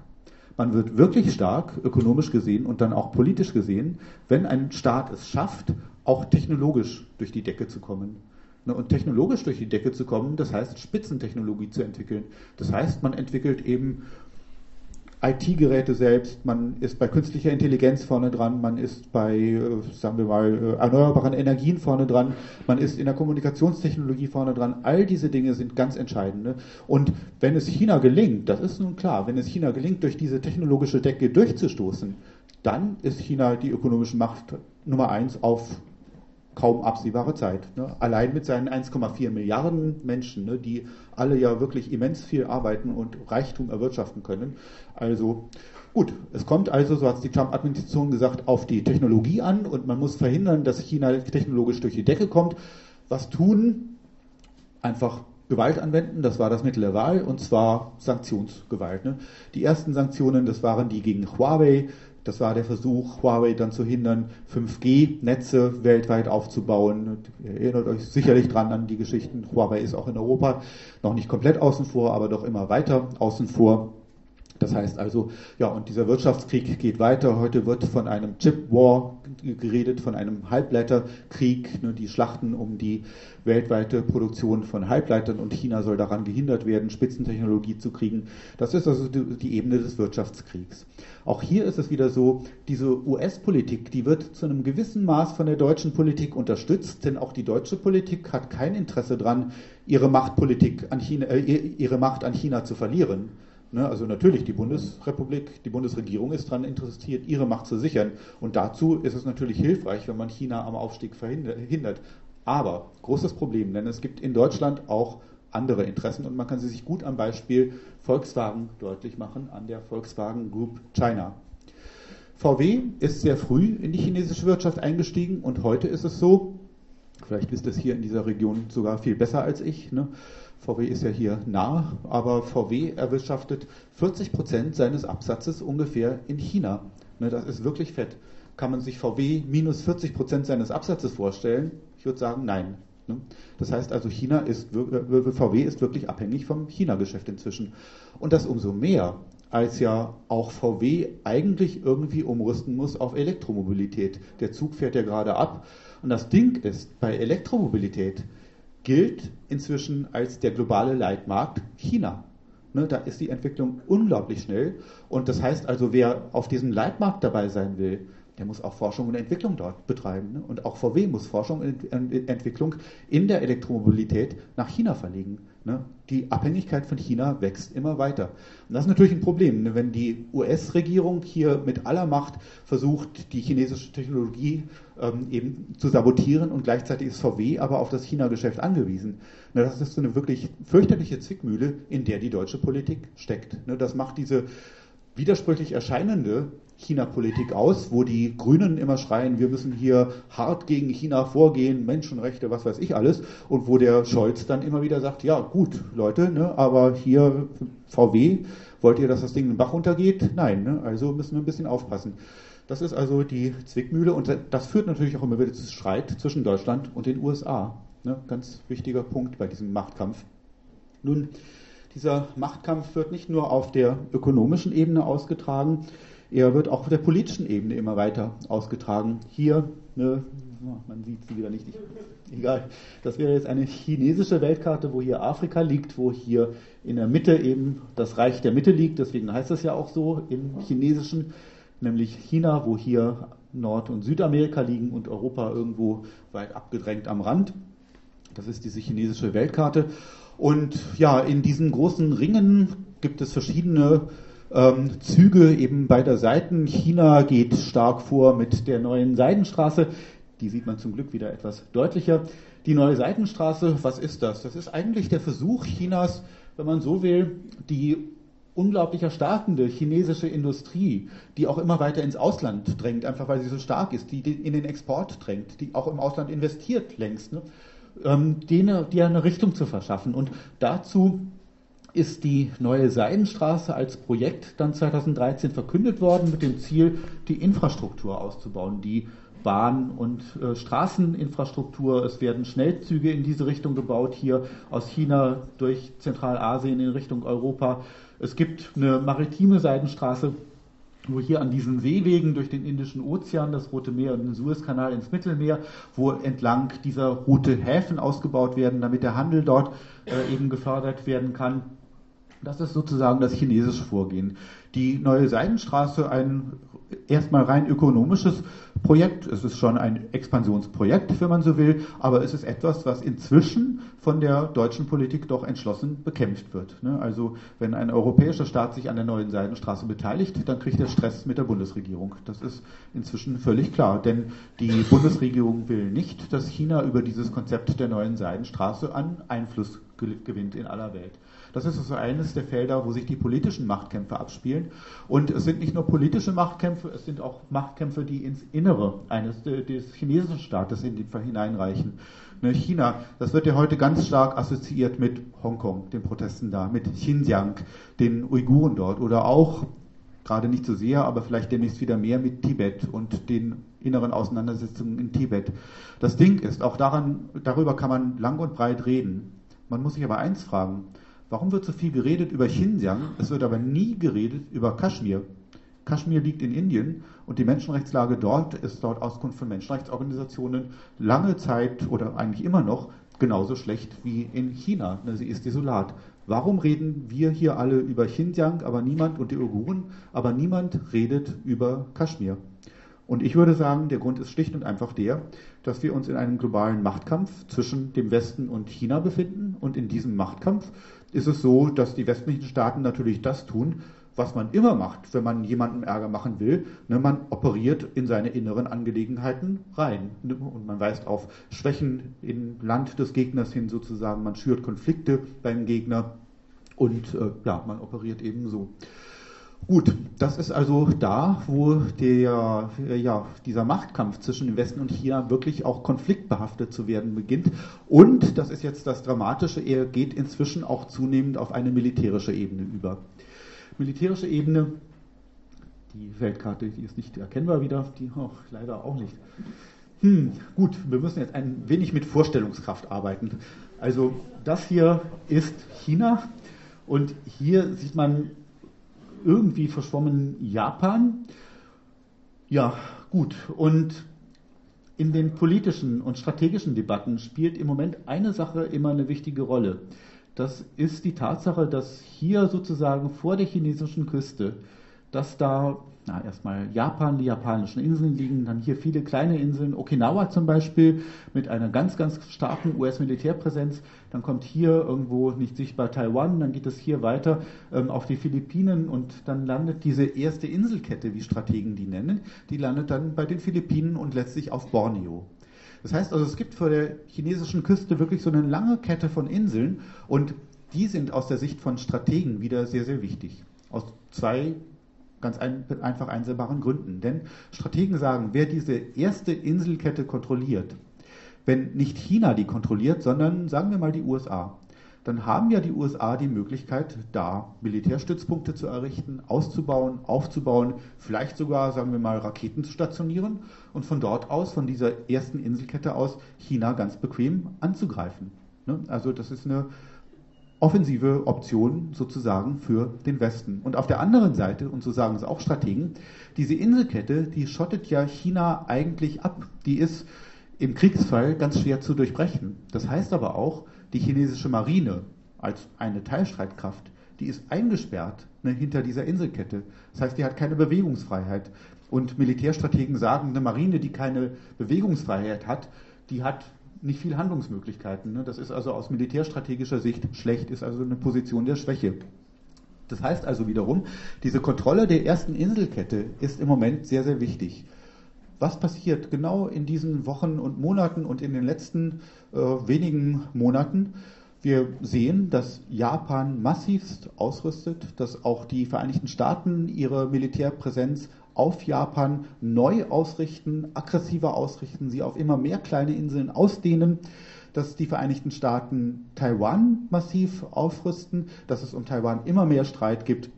[SPEAKER 1] Man wird wirklich stark, ökonomisch gesehen und dann auch politisch gesehen, wenn ein Staat es schafft, auch technologisch durch die Decke zu kommen. Und technologisch durch die Decke zu kommen, das heißt Spitzentechnologie zu entwickeln. Das heißt, man entwickelt eben IT-Geräte selbst, man ist bei künstlicher Intelligenz vorne dran, man ist bei, äh, sagen wir mal, äh, erneuerbaren Energien vorne dran, man ist in der Kommunikationstechnologie vorne dran. All diese Dinge sind ganz entscheidend. Ne? Und wenn es China gelingt, das ist nun klar, wenn es China gelingt, durch diese technologische Decke durchzustoßen, dann ist China die ökonomische Macht Nummer eins auf kaum absehbare Zeit. Ne? Allein mit seinen 1,4 Milliarden Menschen, ne, die alle ja wirklich immens viel arbeiten und Reichtum erwirtschaften können. Also gut, es kommt also, so hat es die Trump-Administration gesagt, auf die Technologie an und man muss verhindern, dass China technologisch durch die Decke kommt. Was tun? Einfach Gewalt anwenden, das war das Mittel der Wahl, und zwar Sanktionsgewalt. Ne? Die ersten Sanktionen, das waren die gegen Huawei, das war der Versuch, Huawei dann zu hindern, 5G-Netze weltweit aufzubauen. Ihr erinnert euch sicherlich dran an die Geschichten. Huawei ist auch in Europa noch nicht komplett außen vor, aber doch immer weiter außen vor. Das heißt also, ja, und dieser Wirtschaftskrieg geht weiter. Heute wird von einem Chip War geredet, von einem Halbleiterkrieg, ne, die Schlachten um die weltweite Produktion von Halbleitern und China soll daran gehindert werden, Spitzentechnologie zu kriegen. Das ist also die, die Ebene des Wirtschaftskriegs. Auch hier ist es wieder so, diese US-Politik, die wird zu einem gewissen Maß von der deutschen Politik unterstützt, denn auch die deutsche Politik hat kein Interesse daran, ihre äh, ihre Macht an China zu verlieren also natürlich, die Bundesrepublik, die Bundesregierung ist daran interessiert, ihre Macht zu sichern. Und dazu ist es natürlich hilfreich, wenn man China am Aufstieg verhindert. Aber großes Problem, denn es gibt in Deutschland auch andere Interessen und man kann sie sich gut am Beispiel Volkswagen deutlich machen, an der Volkswagen Group China. VW ist sehr früh in die chinesische Wirtschaft eingestiegen und heute ist es so, vielleicht wisst ihr es hier in dieser Region sogar viel besser als ich, ne? VW ist ja hier nah, aber VW erwirtschaftet 40 Prozent seines Absatzes ungefähr in China. Ne, das ist wirklich fett. Kann man sich VW minus 40 Prozent seines Absatzes vorstellen? Ich würde sagen, nein. Ne? Das heißt also, China ist, VW ist wirklich abhängig vom China-Geschäft inzwischen. Und das umso mehr, als ja auch VW eigentlich irgendwie umrüsten muss auf Elektromobilität. Der Zug fährt ja gerade ab. Und das Ding ist, bei Elektromobilität, gilt inzwischen als der globale Leitmarkt China. Ne, da ist die Entwicklung unglaublich schnell. Und das heißt also, wer auf diesem Leitmarkt dabei sein will, der muss auch Forschung und Entwicklung dort betreiben. Ne? Und auch VW muss Forschung und Entwicklung in der Elektromobilität nach China verlegen. Ne? Die Abhängigkeit von China wächst immer weiter. Und das ist natürlich ein Problem, ne? wenn die US-Regierung hier mit aller Macht versucht, die chinesische Technologie ähm, eben zu sabotieren und gleichzeitig ist VW aber auf das China-Geschäft angewiesen. Ne? Das ist so eine wirklich fürchterliche Zwickmühle, in der die deutsche Politik steckt. Ne? Das macht diese widersprüchlich erscheinende China-Politik aus, wo die Grünen immer schreien, wir müssen hier hart gegen China vorgehen, Menschenrechte, was weiß ich alles, und wo der Scholz dann immer wieder sagt, ja gut, Leute, ne, aber hier VW, wollt ihr, dass das Ding in den Bach runtergeht? Nein, ne, also müssen wir ein bisschen aufpassen. Das ist also die Zwickmühle und das führt natürlich auch immer wieder zu Streit zwischen Deutschland und den USA. Ne, ganz wichtiger Punkt bei diesem Machtkampf. Nun, dieser Machtkampf wird nicht nur auf der ökonomischen Ebene ausgetragen, er wird auch auf der politischen Ebene immer weiter ausgetragen. Hier, ne, man sieht sie wieder nicht, egal. Das wäre jetzt eine chinesische Weltkarte, wo hier Afrika liegt, wo hier in der Mitte eben das Reich der Mitte liegt. Deswegen heißt es ja auch so im Chinesischen, nämlich China, wo hier Nord- und Südamerika liegen und Europa irgendwo weit abgedrängt am Rand. Das ist diese chinesische Weltkarte. Und ja, in diesen großen Ringen gibt es verschiedene ähm, Züge eben beider Seiten. China geht stark vor mit der neuen Seidenstraße. Die sieht man zum Glück wieder etwas deutlicher. Die neue Seidenstraße, was ist das? Das ist eigentlich der Versuch Chinas, wenn man so will, die unglaublich erstarkende chinesische Industrie, die auch immer weiter ins Ausland drängt, einfach weil sie so stark ist, die in den Export drängt, die auch im Ausland investiert längst, ne? ähm, denen, die eine Richtung zu verschaffen. Und dazu ist die neue Seidenstraße als Projekt dann 2013 verkündet worden mit dem Ziel, die Infrastruktur auszubauen, die Bahn- und äh, Straßeninfrastruktur. Es werden Schnellzüge in diese Richtung gebaut, hier aus China durch Zentralasien in Richtung Europa. Es gibt eine maritime Seidenstraße, wo hier an diesen Seewegen durch den Indischen Ozean, das Rote Meer und den Suezkanal ins Mittelmeer, wo entlang dieser Route Häfen ausgebaut werden, damit der Handel dort äh, eben gefördert werden kann. Das ist sozusagen das chinesische Vorgehen. Die neue Seidenstraße, ein erstmal rein ökonomisches Projekt. Es ist schon ein Expansionsprojekt, wenn man so will, aber es ist etwas, was inzwischen von der deutschen Politik doch entschlossen bekämpft wird. Ne? Also wenn ein europäischer Staat sich an der neuen Seidenstraße beteiligt, dann kriegt er Stress mit der Bundesregierung. Das ist inzwischen völlig klar, denn die Bundesregierung will nicht, dass China über dieses Konzept der neuen Seidenstraße an Einfluss gewinnt in aller Welt. Das ist also eines der Felder, wo sich die politischen Machtkämpfe abspielen. Und es sind nicht nur politische Machtkämpfe, es sind auch Machtkämpfe, die ins Innere eines des chinesischen Staates hineinreichen. Ne, China, das wird ja heute ganz stark assoziiert mit Hongkong, den Protesten da, mit Xinjiang, den Uiguren dort oder auch gerade nicht so sehr, aber vielleicht demnächst wieder mehr mit Tibet und den inneren Auseinandersetzungen in Tibet. Das Ding ist, auch daran, darüber kann man lang und breit reden. Man muss sich aber eins fragen, Warum wird so viel geredet über Xinjiang? Es wird aber nie geredet über Kaschmir. Kaschmir liegt in Indien und die Menschenrechtslage dort ist dort Auskunft von Menschenrechtsorganisationen lange Zeit oder eigentlich immer noch genauso schlecht wie in China. Sie ist desolat. Warum reden wir hier alle über Xinjiang, aber niemand und die Uiguren, aber niemand redet über Kaschmir? Und ich würde sagen, der Grund ist schlicht und einfach der, dass wir uns in einem globalen Machtkampf zwischen dem Westen und China befinden. Und in diesem Machtkampf ist es so, dass die westlichen Staaten natürlich das tun, was man immer macht, wenn man jemandem Ärger machen will. Ne, man operiert in seine inneren Angelegenheiten rein. Ne, und man weist auf Schwächen im Land des Gegners hin sozusagen. Man schürt Konflikte beim Gegner. Und äh, ja, man operiert eben so. Gut, das ist also da, wo der, ja, dieser Machtkampf zwischen dem Westen und China wirklich auch konfliktbehaftet zu werden beginnt. Und, das ist jetzt das Dramatische, er geht inzwischen auch zunehmend auf eine militärische Ebene über. Militärische Ebene, die Weltkarte, die ist nicht erkennbar wieder, die oh, leider auch nicht. Hm, gut, wir müssen jetzt ein wenig mit Vorstellungskraft arbeiten. Also das hier ist China und hier sieht man irgendwie verschwommen Japan. Ja, gut. Und in den politischen und strategischen Debatten spielt im Moment eine Sache immer eine wichtige Rolle. Das ist die Tatsache, dass hier sozusagen vor der chinesischen Küste, dass da na, erstmal Japan, die japanischen Inseln liegen, dann hier viele kleine Inseln, Okinawa zum Beispiel mit einer ganz, ganz starken US-Militärpräsenz. Dann kommt hier irgendwo nicht sichtbar Taiwan, dann geht es hier weiter ähm, auf die Philippinen und dann landet diese erste Inselkette, wie Strategen die nennen, die landet dann bei den Philippinen und letztlich auf Borneo. Das heißt also, es gibt vor der chinesischen Küste wirklich so eine lange Kette von Inseln und die sind aus der Sicht von Strategen wieder sehr, sehr wichtig. Aus zwei ganz ein, einfach einsehbaren Gründen. Denn Strategen sagen, wer diese erste Inselkette kontrolliert, wenn nicht China die kontrolliert, sondern sagen wir mal die USA, dann haben ja die USA die Möglichkeit, da Militärstützpunkte zu errichten, auszubauen, aufzubauen, vielleicht sogar, sagen wir mal, Raketen zu stationieren und von dort aus, von dieser ersten Inselkette aus, China ganz bequem anzugreifen. Ne? Also das ist eine offensive Option sozusagen für den Westen. Und auf der anderen Seite, und so sagen es auch Strategen, diese Inselkette, die schottet ja China eigentlich ab. Die ist im Kriegsfall ganz schwer zu durchbrechen. Das heißt aber auch, die chinesische Marine als eine Teilstreitkraft, die ist eingesperrt ne, hinter dieser Inselkette. Das heißt, die hat keine Bewegungsfreiheit. Und Militärstrategen sagen, eine Marine, die keine Bewegungsfreiheit hat, die hat nicht viel Handlungsmöglichkeiten. Ne? Das ist also aus militärstrategischer Sicht schlecht, ist also eine Position der Schwäche. Das heißt also wiederum, diese Kontrolle der ersten Inselkette ist im Moment sehr, sehr wichtig. Was passiert genau in diesen Wochen und Monaten und in den letzten äh, wenigen Monaten? Wir sehen, dass Japan massivst ausrüstet, dass auch die Vereinigten Staaten ihre Militärpräsenz auf Japan neu ausrichten, aggressiver ausrichten, sie auf immer mehr kleine Inseln ausdehnen dass die Vereinigten Staaten Taiwan massiv aufrüsten, dass es um Taiwan immer mehr Streit gibt,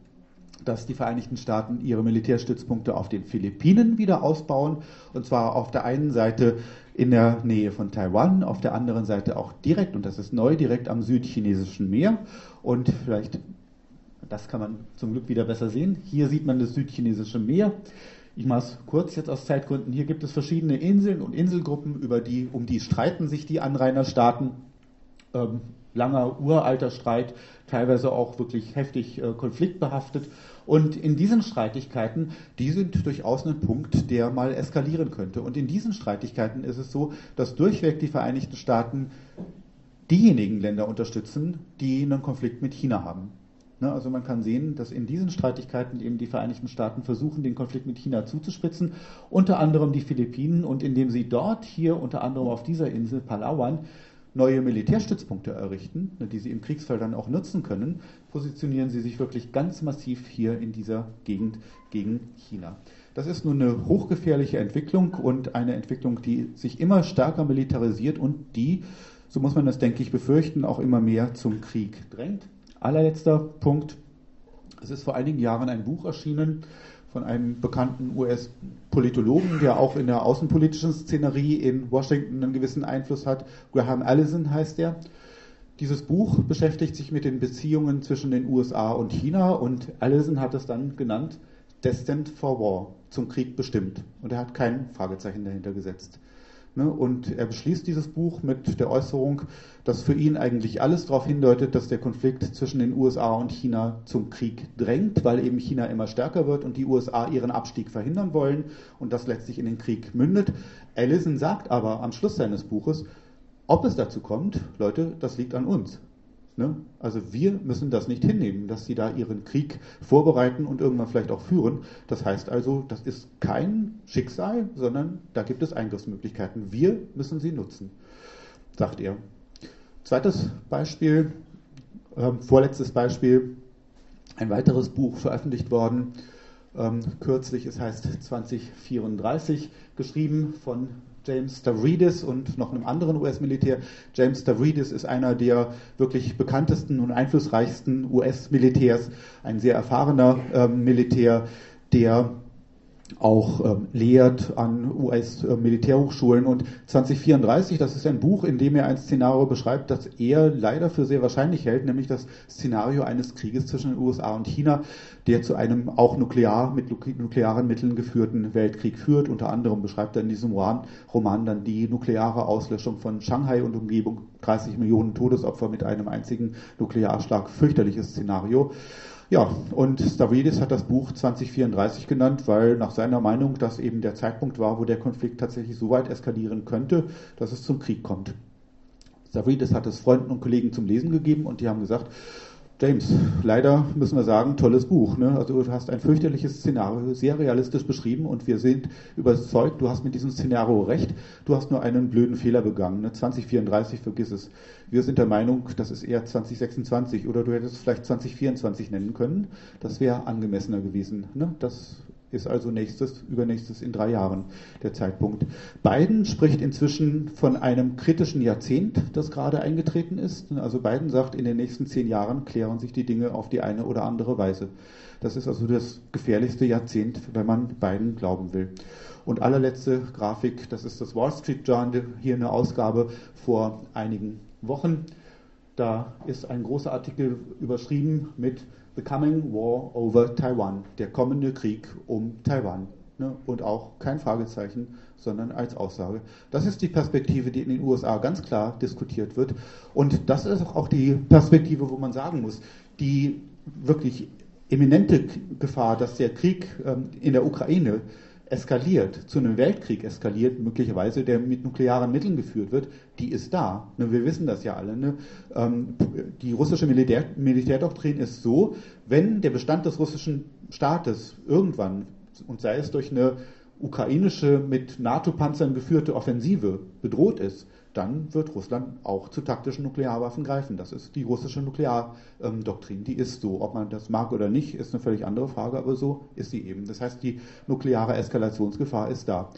[SPEAKER 1] dass die Vereinigten Staaten ihre Militärstützpunkte auf den Philippinen wieder ausbauen. Und zwar auf der einen Seite in der Nähe von Taiwan, auf der anderen Seite auch direkt, und das ist neu, direkt am südchinesischen Meer. Und vielleicht, das kann man zum Glück wieder besser sehen. Hier sieht man das südchinesische Meer. Ich mache es kurz jetzt aus Zeitgründen. Hier gibt es verschiedene Inseln und Inselgruppen, über die, um die streiten sich die Anrainerstaaten. Ähm, langer, uralter Streit, teilweise auch wirklich heftig äh, konfliktbehaftet. Und in diesen Streitigkeiten, die sind durchaus ein Punkt, der mal eskalieren könnte. Und in diesen Streitigkeiten ist es so, dass durchweg die Vereinigten Staaten diejenigen Länder unterstützen, die einen Konflikt mit China haben. Ne, also man kann sehen, dass in diesen Streitigkeiten eben die Vereinigten Staaten versuchen, den Konflikt mit China zuzuspitzen, unter anderem die Philippinen und indem sie dort hier unter anderem auf dieser Insel Palawan neue Militärstützpunkte errichten, ne, die sie im Kriegsfall dann auch nutzen können, positionieren sie sich wirklich ganz massiv hier in dieser Gegend gegen China. Das ist nun eine hochgefährliche Entwicklung und eine Entwicklung, die sich immer stärker militarisiert und die, so muss man das denke ich befürchten, auch immer mehr zum Krieg drängt. Allerletzter Punkt. Es ist vor einigen Jahren ein Buch erschienen von einem bekannten US-Politologen, der auch in der außenpolitischen Szenerie in Washington einen gewissen Einfluss hat. Graham Allison heißt er. Dieses Buch beschäftigt sich mit den Beziehungen zwischen den USA und China und Allison hat es dann genannt Destined for War, zum Krieg bestimmt. Und er hat kein Fragezeichen dahinter gesetzt. Ne? Und er beschließt dieses Buch mit der Äußerung, dass für ihn eigentlich alles darauf hindeutet, dass der Konflikt zwischen den USA und China zum Krieg drängt, weil eben China immer stärker wird und die USA ihren Abstieg verhindern wollen und das letztlich in den Krieg mündet. Allison sagt aber am Schluss seines Buches, ob es dazu kommt, Leute, das liegt an uns. Ne? Also wir müssen das nicht hinnehmen, dass sie da ihren Krieg vorbereiten und irgendwann vielleicht auch führen. Das heißt also, das ist kein Schicksal, sondern da gibt es Eingriffsmöglichkeiten. Wir müssen sie nutzen, sagt er. Zweites Beispiel, äh, vorletztes Beispiel, ein weiteres Buch veröffentlicht worden, ähm, kürzlich, es heißt 2034, geschrieben von James Stavridis und noch einem anderen US-Militär. James Stavridis ist einer der wirklich bekanntesten und einflussreichsten US-Militärs, ein sehr erfahrener äh, Militär, der auch ähm, lehrt an US-Militärhochschulen. Und 2034, das ist ein Buch, in dem er ein Szenario beschreibt, das er leider für sehr wahrscheinlich hält, nämlich das Szenario eines Krieges zwischen den USA und China, der zu einem auch nuklear, mit nuklearen Mitteln geführten Weltkrieg führt. Unter anderem beschreibt er in diesem Roman, dann die nukleare Auslöschung von Shanghai und Umgebung, 30 Millionen Todesopfer mit einem einzigen Nuklearschlag, fürchterliches Szenario. Ja, und Stavridis hat das Buch 2034 genannt, weil nach seiner Meinung das eben der Zeitpunkt war, wo der Konflikt tatsächlich so weit eskalieren könnte, dass es zum Krieg kommt. Stavridis hat es Freunden und Kollegen zum Lesen gegeben und die haben gesagt, James, leider müssen wir sagen, tolles Buch. Ne? Also du hast ein fürchterliches Szenario sehr realistisch beschrieben und wir sind überzeugt, du hast mit diesem Szenario recht. Du hast nur einen blöden Fehler begangen. Ne? 2034, vergiss es. Wir sind der Meinung, das ist eher 2026 oder du hättest es vielleicht 2024 nennen können. Das wäre angemessener gewesen. Ne? Das ist also nächstes, übernächstes in drei Jahren der Zeitpunkt. Biden spricht inzwischen von einem kritischen Jahrzehnt, das gerade eingetreten ist. Also Biden sagt, in den nächsten zehn Jahren klären sich die Dinge auf die eine oder andere Weise. Das ist also das gefährlichste Jahrzehnt, wenn man Biden glauben will. Und allerletzte Grafik, das ist das Wall Street Journal, hier eine Ausgabe vor einigen Wochen. Da ist ein großer Artikel überschrieben mit The Coming War over Taiwan, der kommende Krieg um Taiwan. Ne? Und auch kein Fragezeichen, sondern als Aussage. Das ist die Perspektive, die in den USA ganz klar diskutiert wird. Und das ist auch die Perspektive, wo man sagen muss, die wirklich eminente Gefahr, dass der Krieg ähm, in der Ukraine eskaliert, zu einem Weltkrieg eskaliert, möglicherweise, der mit nuklearen Mitteln geführt wird, die ist da. Ne, wir wissen das ja alle. Ne? Ähm, die russische Militär, Militärdoktrin ist so, wenn der Bestand des russischen Staates irgendwann, und sei es durch eine ukrainische mit NATO-Panzern geführte Offensive bedroht ist, dann wird Russland auch zu taktischen Nuklearwaffen greifen. Das ist die russische Nukleardoktrin. Die ist so. Ob man das mag oder nicht, ist eine völlig andere Frage, aber so ist sie eben. Das heißt, die nukleare Eskalationsgefahr ist da.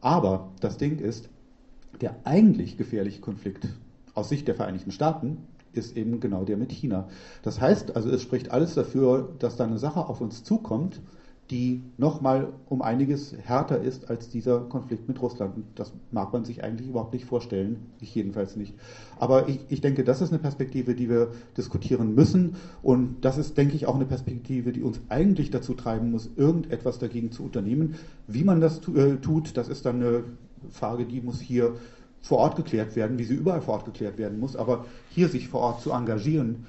[SPEAKER 1] Aber das Ding ist, der eigentlich gefährliche Konflikt aus Sicht der Vereinigten Staaten ist eben genau der mit China. Das heißt, also es spricht alles dafür, dass da eine Sache auf uns zukommt, die nochmal um einiges härter ist als dieser Konflikt mit Russland. Das mag man sich eigentlich überhaupt nicht vorstellen, ich jedenfalls nicht. Aber ich, ich denke, das ist eine Perspektive, die wir diskutieren müssen. Und das ist, denke ich, auch eine Perspektive, die uns eigentlich dazu treiben muss, irgendetwas dagegen zu unternehmen. Wie man das äh, tut, das ist dann eine Frage, die muss hier vor Ort geklärt werden, wie sie überall vor Ort geklärt werden muss. Aber hier sich vor Ort zu engagieren,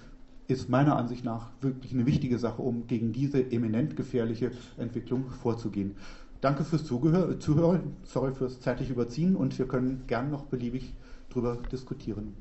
[SPEAKER 1] ist meiner Ansicht nach wirklich eine wichtige Sache, um gegen diese eminent gefährliche Entwicklung vorzugehen. Danke fürs Zugehör, Zuhören, sorry fürs zeitliche Überziehen und wir können gern noch beliebig darüber diskutieren.